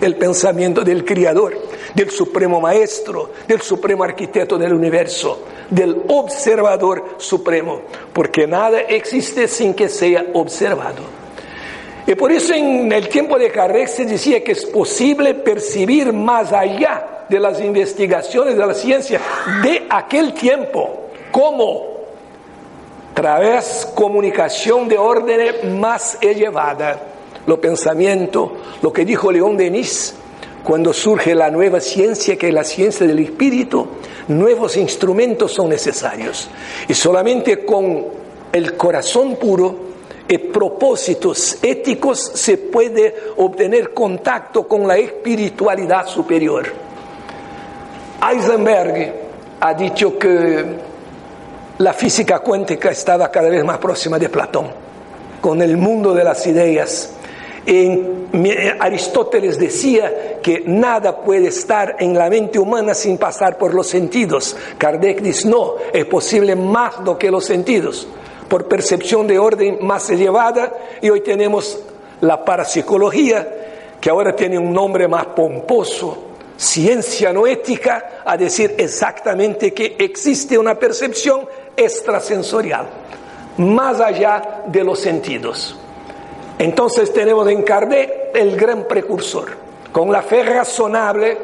Speaker 1: el pensamiento del Creador, del Supremo Maestro, del Supremo Arquitecto del Universo, del Observador Supremo, porque nada existe sin que sea observado. Y por eso en el tiempo de Kardec se decía que es posible percibir más allá de las investigaciones de la ciencia de aquel tiempo, como través comunicación de orden más elevada, lo pensamiento, lo que dijo León Denis, cuando surge la nueva ciencia, que es la ciencia del espíritu, nuevos instrumentos son necesarios. Y solamente con el corazón puro y propósitos éticos se puede obtener contacto con la espiritualidad superior. Heisenberg ha dicho que la física cuántica estaba cada vez más próxima de Platón, con el mundo de las ideas. En, Aristóteles decía que nada puede estar en la mente humana sin pasar por los sentidos. Kardec dice, no, es posible más do que los sentidos, por percepción de orden más elevada, y hoy tenemos la parapsicología, que ahora tiene un nombre más pomposo, ciencia no ética, a decir exactamente que existe una percepción extrasensorial, más allá de los sentidos. Entonces tenemos en Kardec el gran precursor, con la fe razonable,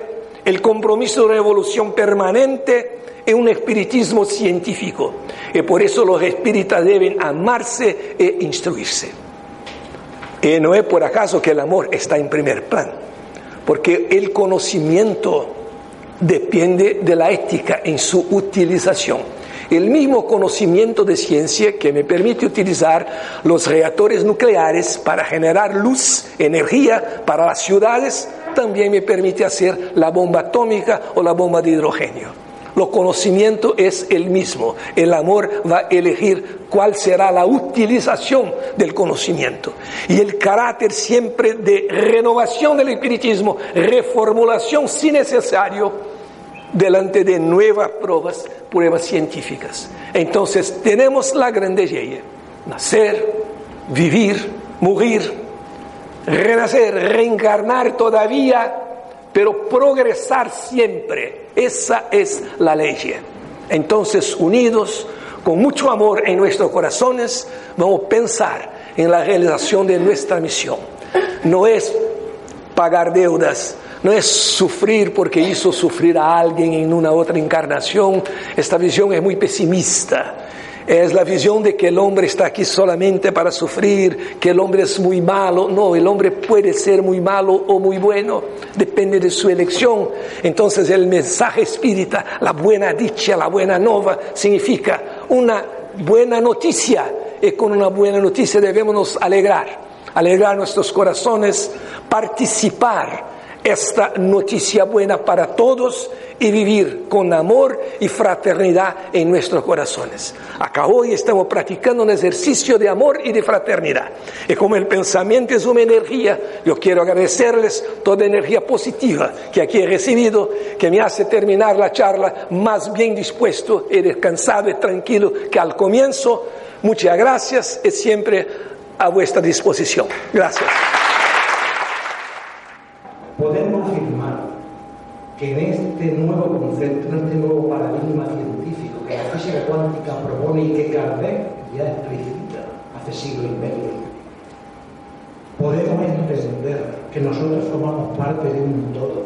Speaker 1: el compromiso de evolución permanente y un espiritismo científico. Y por eso los espíritas deben amarse e instruirse. Y no es por acaso que el amor está en primer plan, porque el conocimiento depende de la ética en su utilización el mismo conocimiento de ciencia que me permite utilizar los reactores nucleares para generar luz, energía para las ciudades, también me permite hacer la bomba atómica o la bomba de hidrógeno. Lo conocimiento es el mismo. El amor va a elegir cuál será la utilización del conocimiento. Y el carácter siempre de renovación del espiritismo, reformulación si necesario, delante de nuevas pruebas, pruebas científicas. Entonces tenemos la grandeza, nacer, vivir, morir, renacer, reencarnar todavía, pero progresar siempre. Esa es la ley. Entonces, unidos, con mucho amor en nuestros corazones, vamos a pensar en la realización de nuestra misión. No es pagar deudas, no es sufrir porque hizo sufrir a alguien en una otra encarnación. Esta visión es muy pesimista. Es la visión de que el hombre está aquí solamente para sufrir, que el hombre es muy malo. No, el hombre puede ser muy malo o muy bueno, depende de su elección. Entonces el mensaje espírita, la buena dicha, la buena nova, significa una buena noticia. Y con una buena noticia debemos alegrar, alegrar nuestros corazones, participar esta noticia buena para todos y vivir con amor y fraternidad en nuestros corazones. Acá hoy estamos practicando un ejercicio de amor y de fraternidad. Y como el pensamiento es una energía, yo quiero agradecerles toda energía positiva que aquí he recibido, que me hace terminar la charla más bien dispuesto y descansado y tranquilo que al comienzo. Muchas gracias y siempre a vuestra disposición. Gracias
Speaker 2: podemos afirmar que en este nuevo concepto, en este nuevo paradigma científico que la física cuántica propone y que Kardec ya explicita hace siglo y medio, podemos entender que nosotros formamos parte de un todo,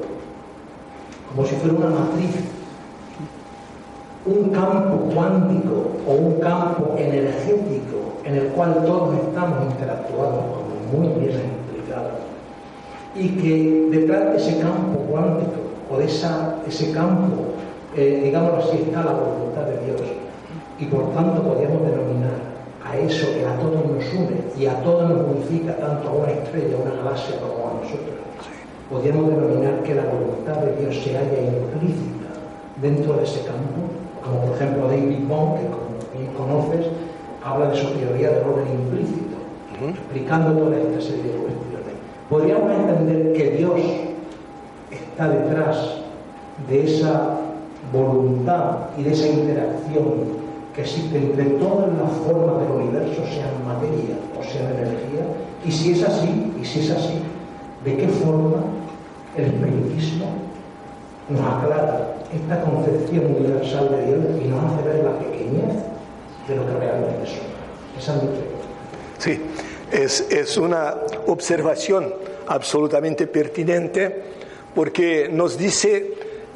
Speaker 2: como si fuera una matriz un campo cuántico o un campo energético en el cual todos estamos interactuando, como muy bien y que detrás de ese campo cuántico o de esa, ese campo, eh, digámoslo así, está la voluntad de Dios. Y por tanto podríamos denominar a eso que a todos nos une y a todos nos unifica, tanto a una estrella, a una galaxia como a nosotros. Podríamos denominar que la voluntad de Dios se halla implícita dentro de ese campo, como por ejemplo David Bond, que como bien conoces, habla de su teoría del orden implícito, explicando toda esta serie de cuestiones. Podríamos entender que Dios está detrás de esa voluntad y de esa interacción que existe entre todas las formas del universo, sean materia o sean energía, y si es así, y si es así, ¿de qué forma el espiritismo nos aclara esta concepción universal de Dios y nos hace ver la pequeñez de lo que realmente somos? Esa es.
Speaker 1: Sí, es, una observación absolutamente pertinente porque nos dice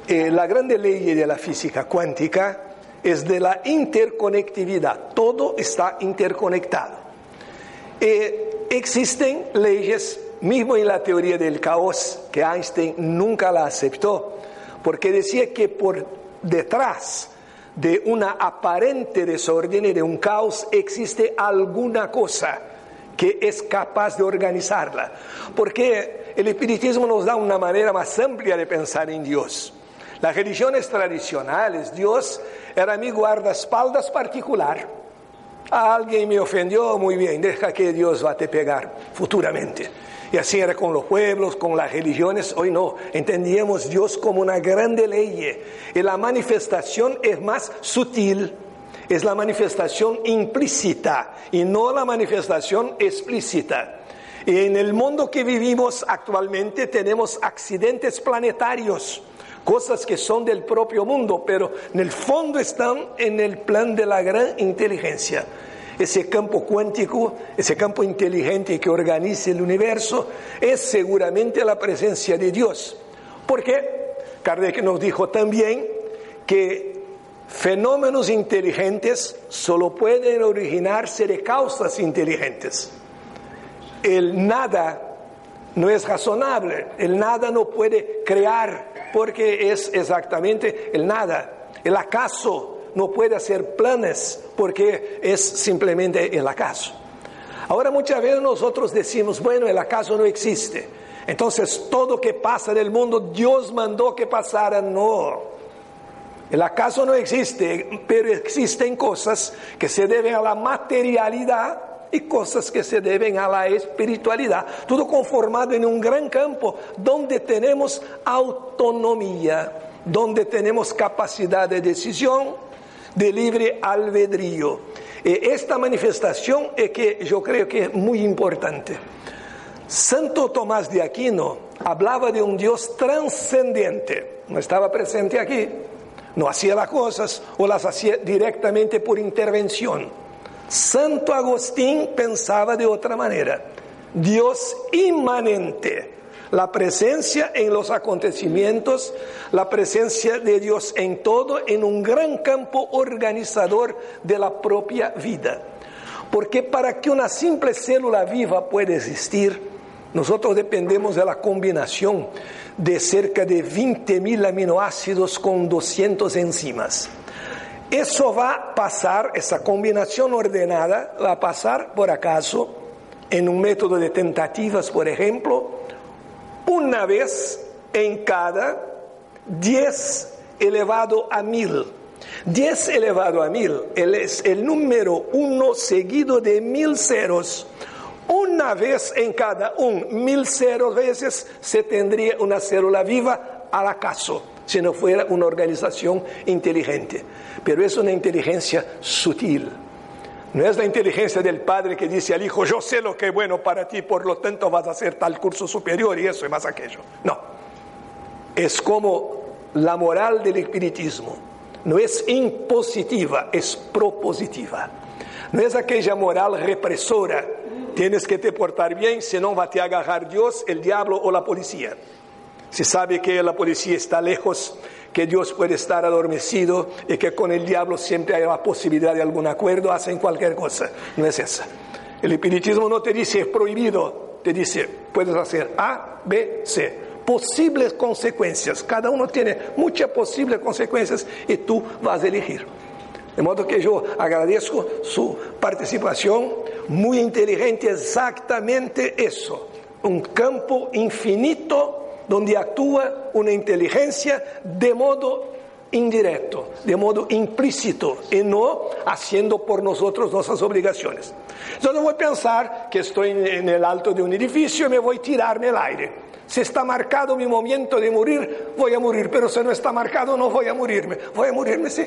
Speaker 1: eh, la grande ley de la física cuántica es de la interconectividad, todo está interconectado. Eh, existen leyes, mismo en la teoría del caos, que Einstein nunca la aceptó, porque decía que por detrás de una aparente desorden y de un caos existe alguna cosa que es capaz de organizarla. Porque el espiritismo nos da una manera más amplia de pensar en Dios. Las religiones tradicionales, Dios era mi guardaespaldas particular. A alguien me ofendió, muy bien, deja que Dios va a te pegar futuramente. Y así era con los pueblos, con las religiones. Hoy no, entendíamos Dios como una grande ley. Y la manifestación es más sutil, es la manifestación implícita y no la manifestación explícita. Y en el mundo que vivimos actualmente tenemos accidentes planetarios cosas que son del propio mundo, pero en el fondo están en el plan de la gran inteligencia. Ese campo cuántico, ese campo inteligente que organiza el universo, es seguramente la presencia de Dios. Porque Kardec nos dijo también que fenómenos inteligentes solo pueden originarse de causas inteligentes. El nada no es razonable, el nada no puede crear porque es exactamente el nada. El acaso no puede hacer planes porque es simplemente el acaso. Ahora muchas veces nosotros decimos, bueno, el acaso no existe. Entonces todo que pasa en el mundo Dios mandó que pasara. No. El acaso no existe, pero existen cosas que se deben a la materialidad y cosas que se deben a la espiritualidad. Todo conformado en un gran campo donde tenemos autonomía, donde tenemos capacidad de decisión, de libre albedrío. Y esta manifestación es que yo creo que es muy importante. Santo Tomás de Aquino hablaba de un Dios trascendente, no estaba presente aquí, no hacía las cosas o las hacía directamente por intervención Santo Agustín pensaba de otra manera. Dios inmanente, la presencia en los acontecimientos, la presencia de Dios en todo, en un gran campo organizador de la propia vida. Porque para que una simple célula viva pueda existir, nosotros dependemos de la combinación de cerca de 20.000 aminoácidos con 200 enzimas. Eso va a pasar, esa combinación ordenada va a pasar por acaso en un método de tentativas, por ejemplo, una vez en cada 10 elevado a mil. 10 elevado a mil es el número uno seguido de mil ceros. Una vez en cada un mil ceros veces se tendría una célula viva al acaso si no fuera una organización inteligente. Pero es una inteligencia sutil. No es la inteligencia del padre que dice al hijo, yo sé lo que es bueno para ti, por lo tanto vas a hacer tal curso superior y eso y más aquello. No. Es como la moral del espiritismo. No es impositiva, es propositiva. No es aquella moral represora. Tienes que te portar bien, si no va a te agarrar Dios, el diablo o la policía. Se sabe que la policía está lejos, que Dios puede estar adormecido y que con el diablo siempre hay la posibilidad de algún acuerdo, hacen cualquier cosa. No es esa. El espiritismo no te dice es prohibido, te dice puedes hacer A, B, C. Posibles consecuencias. Cada uno tiene muchas posibles consecuencias y tú vas a elegir. De modo que yo agradezco su participación, muy inteligente, exactamente eso. Un campo infinito donde actúa una inteligencia de modo indirecto, de modo implícito y no haciendo por nosotros nuestras obligaciones. Yo no voy a pensar que estoy en el alto de un edificio y me voy a tirarme el aire. Si está marcado mi momento de morir, voy a morir, pero si no está marcado, no voy a morirme. Voy a morirme, sí.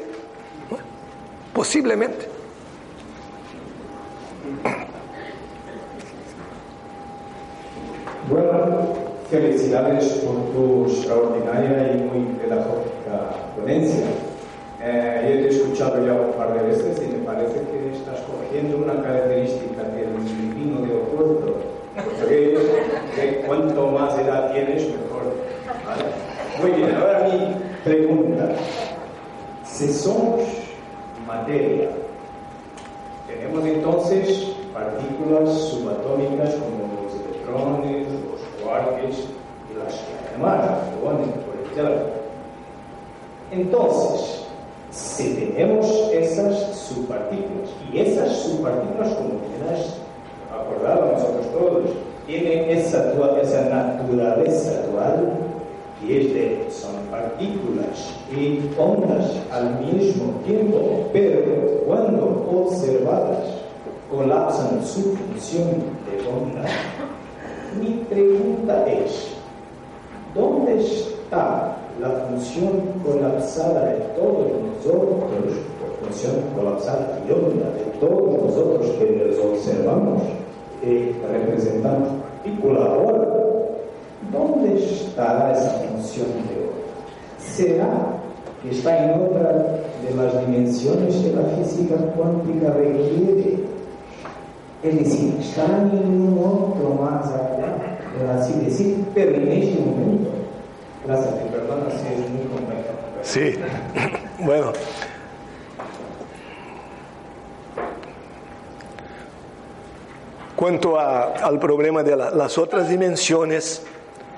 Speaker 1: Posiblemente.
Speaker 3: Bueno, felicidades por tu extraordinaria y muy pedagógica ponencia. Eh, yo te he escuchado ya un par de veces y me parece que estás cogiendo una característica del vino de Oporto, porque que cuanto más edad tienes, mejor. Muy bien, ahora mi pregunta. Si somos materia, tenemos entonces partículas subatómicas como los electrones, los quarks y las que además, por ejemplo. Entonces, si tenemos esas subpartículas, y esas subpartículas, como quieras acordado nosotros todos, tienen esa, esa naturaleza dual, y es de, son partículas y ondas al mismo tiempo, pero cuando observadas colapsan su función de onda, mi pregunta es, ¿dónde está la función colapsada de todos nosotros, función colapsada y onda de todos nosotros que nos observamos y representamos partícula ahora? ¿Dónde está esa función de onda? ¿Será que está en otra de las dimensiones que la física cuántica requiere? Es decir, está en un otro más allá, por así decir, pero en este momento. Gracias, perdona si es muy complejo.
Speaker 1: Sí, bueno. Cuanto a, al problema de la, las otras dimensiones,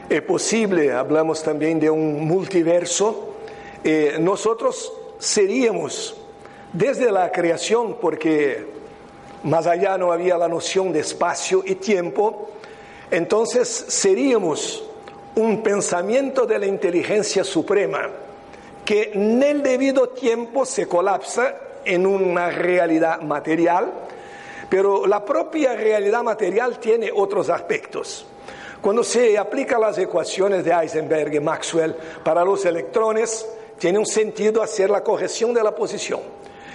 Speaker 1: es posible, hablamos también de un multiverso, eh, nosotros seríamos desde la creación, porque más allá no había la noción de espacio y tiempo, entonces seríamos un pensamiento de la inteligencia suprema que en el debido tiempo se colapsa en una realidad material, pero la propia realidad material tiene otros aspectos. Cuando se aplican las ecuaciones de Heisenberg y Maxwell para los electrones, tiene un sentido hacer la corrección de la posición,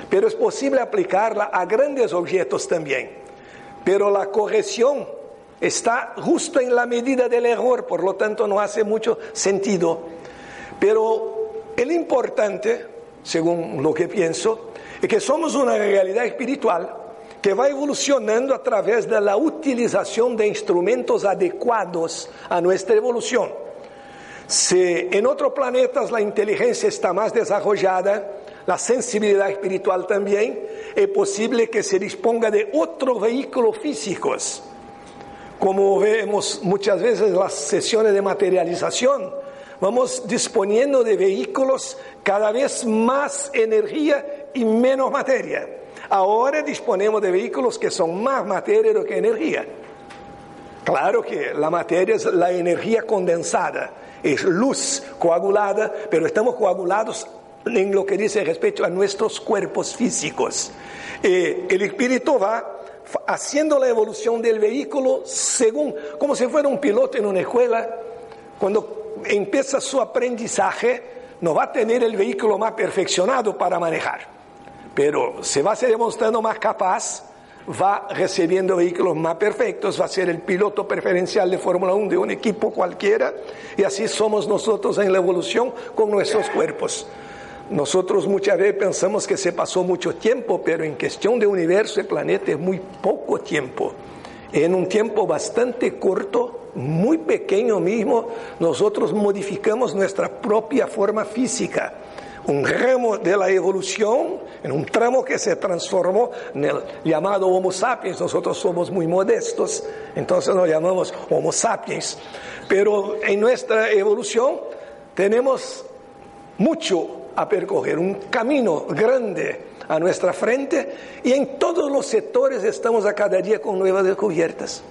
Speaker 1: pero es posible aplicarla a grandes objetos también. Pero la corrección está justo en la medida del error, por lo tanto no hace mucho sentido. Pero el importante, según lo que pienso, es que somos una realidad espiritual que va evolucionando a través de la utilización de instrumentos adecuados a nuestra evolución. Si en otros planetas la inteligencia está más desarrollada, la sensibilidad espiritual también, es posible que se disponga de otros vehículos físicos como vemos muchas veces en las sesiones de materialización, vamos disponiendo de vehículos cada vez más energía y menos materia. Ahora disponemos de vehículos que son más materia que energía. Claro que la materia es la energía condensada, es luz coagulada, pero estamos coagulados en lo que dice respecto a nuestros cuerpos físicos. Eh, el espíritu va haciendo la evolución del vehículo según, como si fuera un piloto en una escuela, cuando empieza su aprendizaje, no va a tener el vehículo más perfeccionado para manejar, pero se va demostrando más capaz, va recibiendo vehículos más perfectos, va a ser el piloto preferencial de Fórmula 1 de un equipo cualquiera, y así somos nosotros en la evolución con nuestros cuerpos. Nosotros muchas veces pensamos que se pasó mucho tiempo, pero en cuestión de universo y planeta es muy poco tiempo. En un tiempo bastante corto, muy pequeño mismo, nosotros modificamos nuestra propia forma física. Un ramo de la evolución, en un tramo que se transformó en el llamado Homo sapiens. Nosotros somos muy modestos, entonces nos llamamos Homo sapiens. Pero en nuestra evolución tenemos mucho a percorrer, un camino grande a nuestra frente y en todos los sectores estamos a cada día con nuevas descubiertas.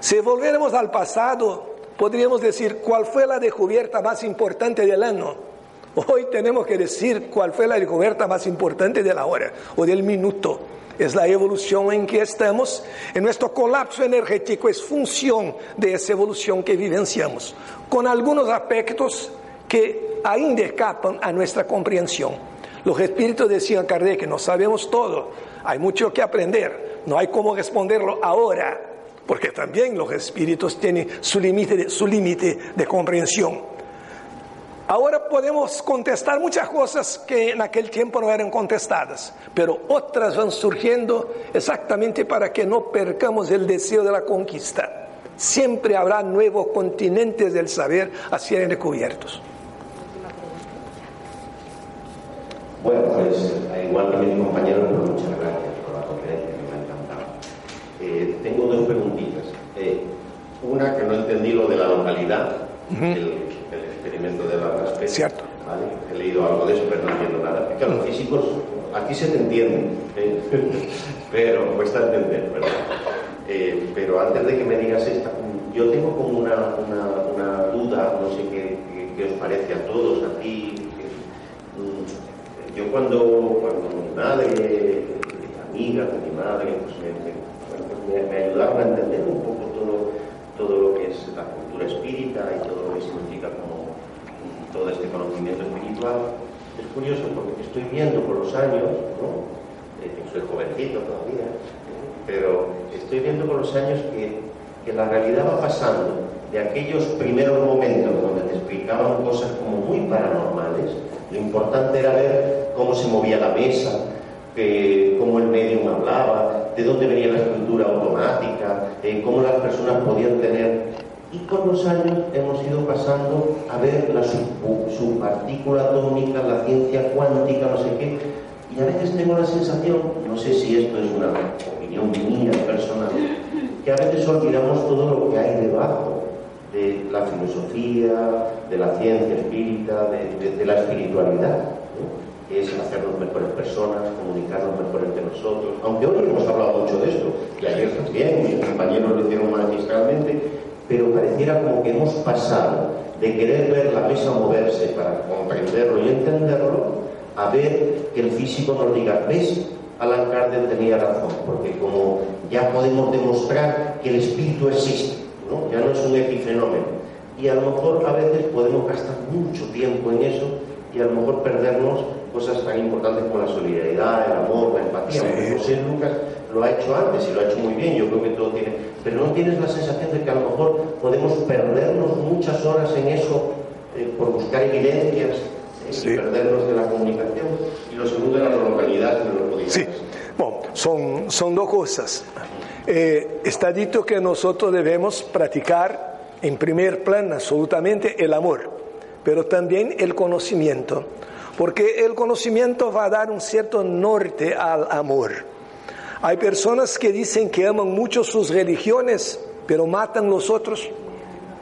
Speaker 1: Si volviéramos al pasado, podríamos decir cuál fue la descubierta más importante del año. Hoy tenemos que decir cuál fue la descubierta más importante de la hora o del minuto. Es la evolución en que estamos. En nuestro colapso energético es función de esa evolución que vivenciamos, con algunos aspectos que ainda escapan a nuestra comprensión. Los espíritus decían Kardec que no sabemos todo, hay mucho que aprender, no hay cómo responderlo ahora, porque también los espíritus tienen su límite de, su límite de comprensión. Ahora podemos contestar muchas cosas que en aquel tiempo no eran contestadas, pero otras van surgiendo exactamente para que no percamos el deseo de la conquista. Siempre habrá nuevos continentes del saber a ser descubiertos.
Speaker 4: Bueno, pues igual que mi compañero, pero muchas gracias por la conferencia, que me ha encantado. Eh, tengo dos preguntitas. Eh, una que no entendí lo de la localidad, el, experimento de la especie.
Speaker 1: Cierto.
Speaker 4: ¿vale? He leído algo de eso, pero no entiendo nada. Es que los físicos, aquí se te entienden, ¿eh? pero cuesta entender, ¿verdad? pero antes de que me digas esta, yo tengo como una, una, una duda, no sé qué, qué, os parece a todos, a ti, yo cuando, cuando mi madre, mis amigas de mi madre, pues, pues me, ayudaron a entender un poco todo, todo lo que es la cultura espírita y todo lo que significa como todo este conocimiento espiritual, es curioso porque estoy viendo por los años, ¿no? Eh, soy jovencito todavía, pero estoy viendo por los años que, que la realidad va pasando de aquellos primeros momentos donde te explicaban cosas como muy paranormales, lo importante era ver cómo se movía la mesa, cómo el medium hablaba, de dónde venía la escritura automática, eh, cómo las personas podían tener. Y con los años hemos ido pasando a ver la subpartícula atómica, la ciencia cuántica, no sé qué. Y a veces tengo la sensación, no sé si esto es una opinión mía personal, que a veces olvidamos todo lo que hay debajo de la filosofía, de la ciencia espírita, de, la espiritualidad, que es hacernos mejores personas, comunicarnos mejor entre nosotros. Aunque hoy hemos hablado mucho de esto, y ayer también, mis compañeros lo hicieron magistralmente, pero pareciera como que hemos pasado de querer ver la mesa moverse para comprenderlo y entenderlo, a ver que el físico nos diga, ¿ves? Alan Kardec tenía razón, porque como ya podemos demostrar que el espíritu existe, ya no es un epifenómeno. Y a lo mejor a veces podemos gastar mucho tiempo en eso y a lo mejor perdernos cosas tan importantes como la solidaridad, el amor, la empatía. José Lucas lo ha hecho antes y lo ha hecho muy bien, yo creo que todo tiene. Pero no tienes la sensación de que a lo mejor podemos perdernos muchas horas en eso eh, por buscar evidencias eh, y perdernos de la comunicación. Y lo segundo era la localidad, que no lo
Speaker 1: Sí, bueno, son, son dos cosas. Eh, está dicho que nosotros debemos practicar en primer plano absolutamente el amor, pero también el conocimiento, porque el conocimiento va a dar un cierto norte al amor. Hay personas que dicen que aman mucho sus religiones, pero matan los otros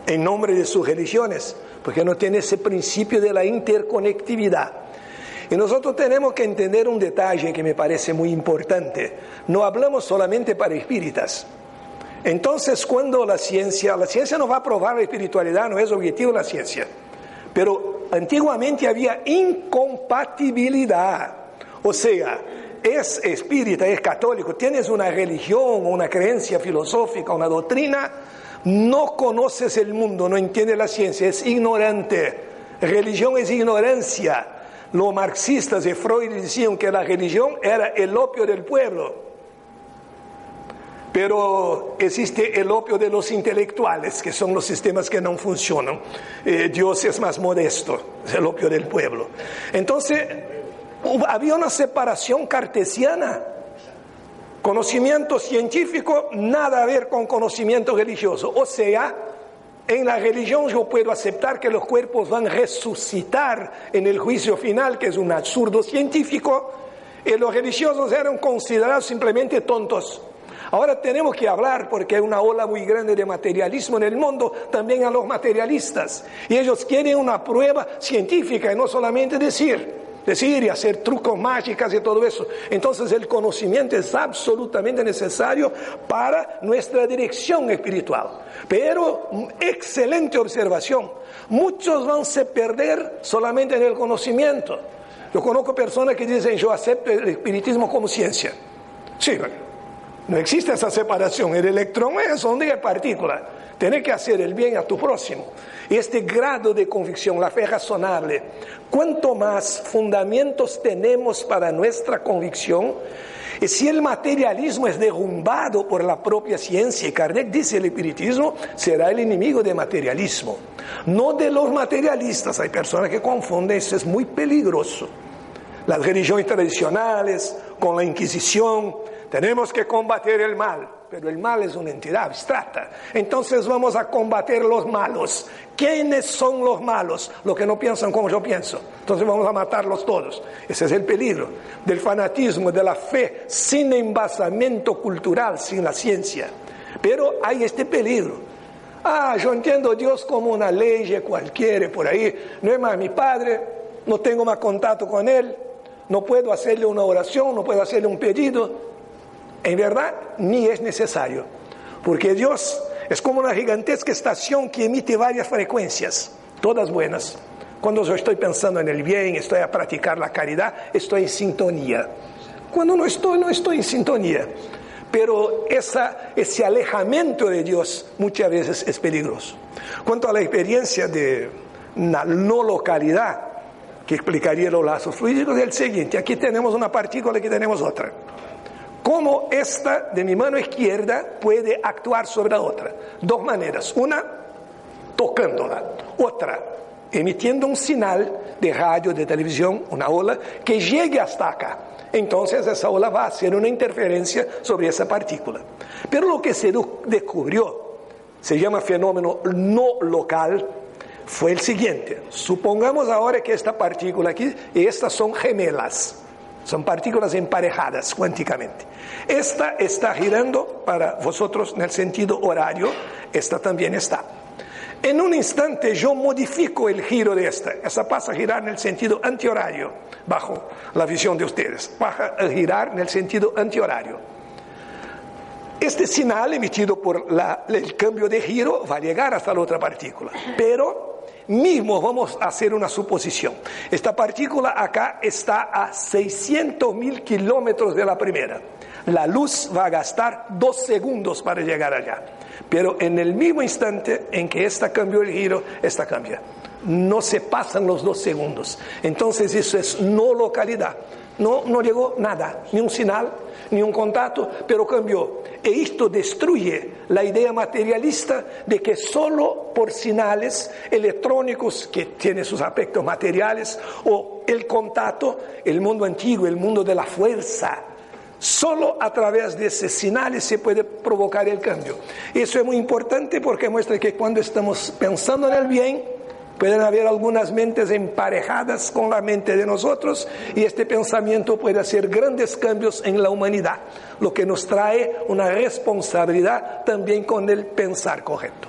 Speaker 1: en nombre de sus religiones, porque no tienen ese principio de la interconectividad. Y nosotros tenemos que entender un detalle que me parece muy importante. No hablamos solamente para espíritas. Entonces, cuando la ciencia, la ciencia no va a probar la espiritualidad, no es objetivo la ciencia. Pero antiguamente había incompatibilidad. O sea, es espírita, es católico, tienes una religión, una creencia filosófica, una doctrina, no conoces el mundo, no entiendes la ciencia, es ignorante. Religión es ignorancia. Los marxistas de Freud decían que la religión era el opio del pueblo. Pero existe el opio de los intelectuales, que son los sistemas que no funcionan. Eh, Dios es más modesto, es el opio del pueblo. Entonces, había una separación cartesiana. Conocimiento científico, nada a ver con conocimiento religioso. O sea, en la religión yo puedo aceptar que los cuerpos van a resucitar en el juicio final, que es un absurdo científico, y los religiosos eran considerados simplemente tontos. Ahora tenemos que hablar, porque hay una ola muy grande de materialismo en el mundo, también a los materialistas. Y ellos quieren una prueba científica y no solamente decir decir y hacer trucos mágicos y todo eso. Entonces el conocimiento es absolutamente necesario para nuestra dirección espiritual. Pero, excelente observación, muchos van a perder solamente en el conocimiento. Yo conozco personas que dicen, yo acepto el espiritismo como ciencia. Sí, no existe esa separación. El electrón es onda partícula. Tienes que hacer el bien a tu próximo. Y este grado de convicción, la fe razonable, cuanto más fundamentos tenemos para nuestra convicción, y si el materialismo es derrumbado por la propia ciencia, y Kardec dice el espiritismo será el enemigo del materialismo, no de los materialistas. Hay personas que confunden, eso es muy peligroso. Las religiones tradicionales con la Inquisición, tenemos que combatir el mal, pero el mal es una entidad abstracta. Entonces vamos a combatir los malos. ¿Quiénes son los malos? Los que no piensan como yo pienso. Entonces vamos a matarlos todos. Ese es el peligro del fanatismo, de la fe sin envasamiento cultural, sin la ciencia. Pero hay este peligro. Ah, yo entiendo a Dios como una ley cualquiera por ahí. No es más mi padre, no tengo más contacto con Él, no puedo hacerle una oración, no puedo hacerle un pedido. En verdad, ni es necesario, porque Dios es como una gigantesca estación que emite varias frecuencias, todas buenas. Cuando yo estoy pensando en el bien, estoy a practicar la caridad, estoy en sintonía. Cuando no estoy, no estoy en sintonía. Pero ese alejamiento de Dios muchas veces es peligroso. Cuanto a la experiencia de la no localidad, que explicaría los lazos fluídicos, es el siguiente. Aquí tenemos una partícula, aquí tenemos otra cómo esta de mi mano izquierda puede actuar sobre la otra. Dos maneras. Una, tocándola. Otra, emitiendo un señal de radio, de televisión, una ola, que llegue hasta acá. Entonces esa ola va a hacer una interferencia sobre esa partícula. Pero lo que se descubrió, se llama fenómeno no local, fue el siguiente. Supongamos ahora que esta partícula aquí estas son gemelas. Son partículas emparejadas cuánticamente. Esta está girando para vosotros en el sentido horario, esta también está. En un instante yo modifico el giro de esta. Esta pasa a girar en el sentido antihorario, bajo la visión de ustedes. Pasa a girar en el sentido antihorario. Este señal emitido por el cambio de giro va a llegar hasta la otra partícula. Pero mismo vamos a hacer una suposición. Esta partícula acá está a 600 mil kilómetros de la primera. La luz va a gastar dos segundos para llegar allá. Pero en el mismo instante en que esta cambió el giro, esta cambia. No se pasan los dos segundos. Entonces eso es no localidad. No, no llegó nada, ni un señal, ni un contacto, pero cambió. E esto destruye la idea materialista de que solo por señales electrónicos que tienen sus aspectos materiales o el contacto, el mundo antiguo, el mundo de la fuerza, solo a través de esos señales se puede provocar el cambio. Eso es muy importante porque muestra que cuando estamos pensando en el bien, Pueden haber algunas mentes emparejadas con la mente de nosotros y este pensamiento puede hacer grandes cambios en la humanidad, lo que nos trae una responsabilidad también con el pensar correcto.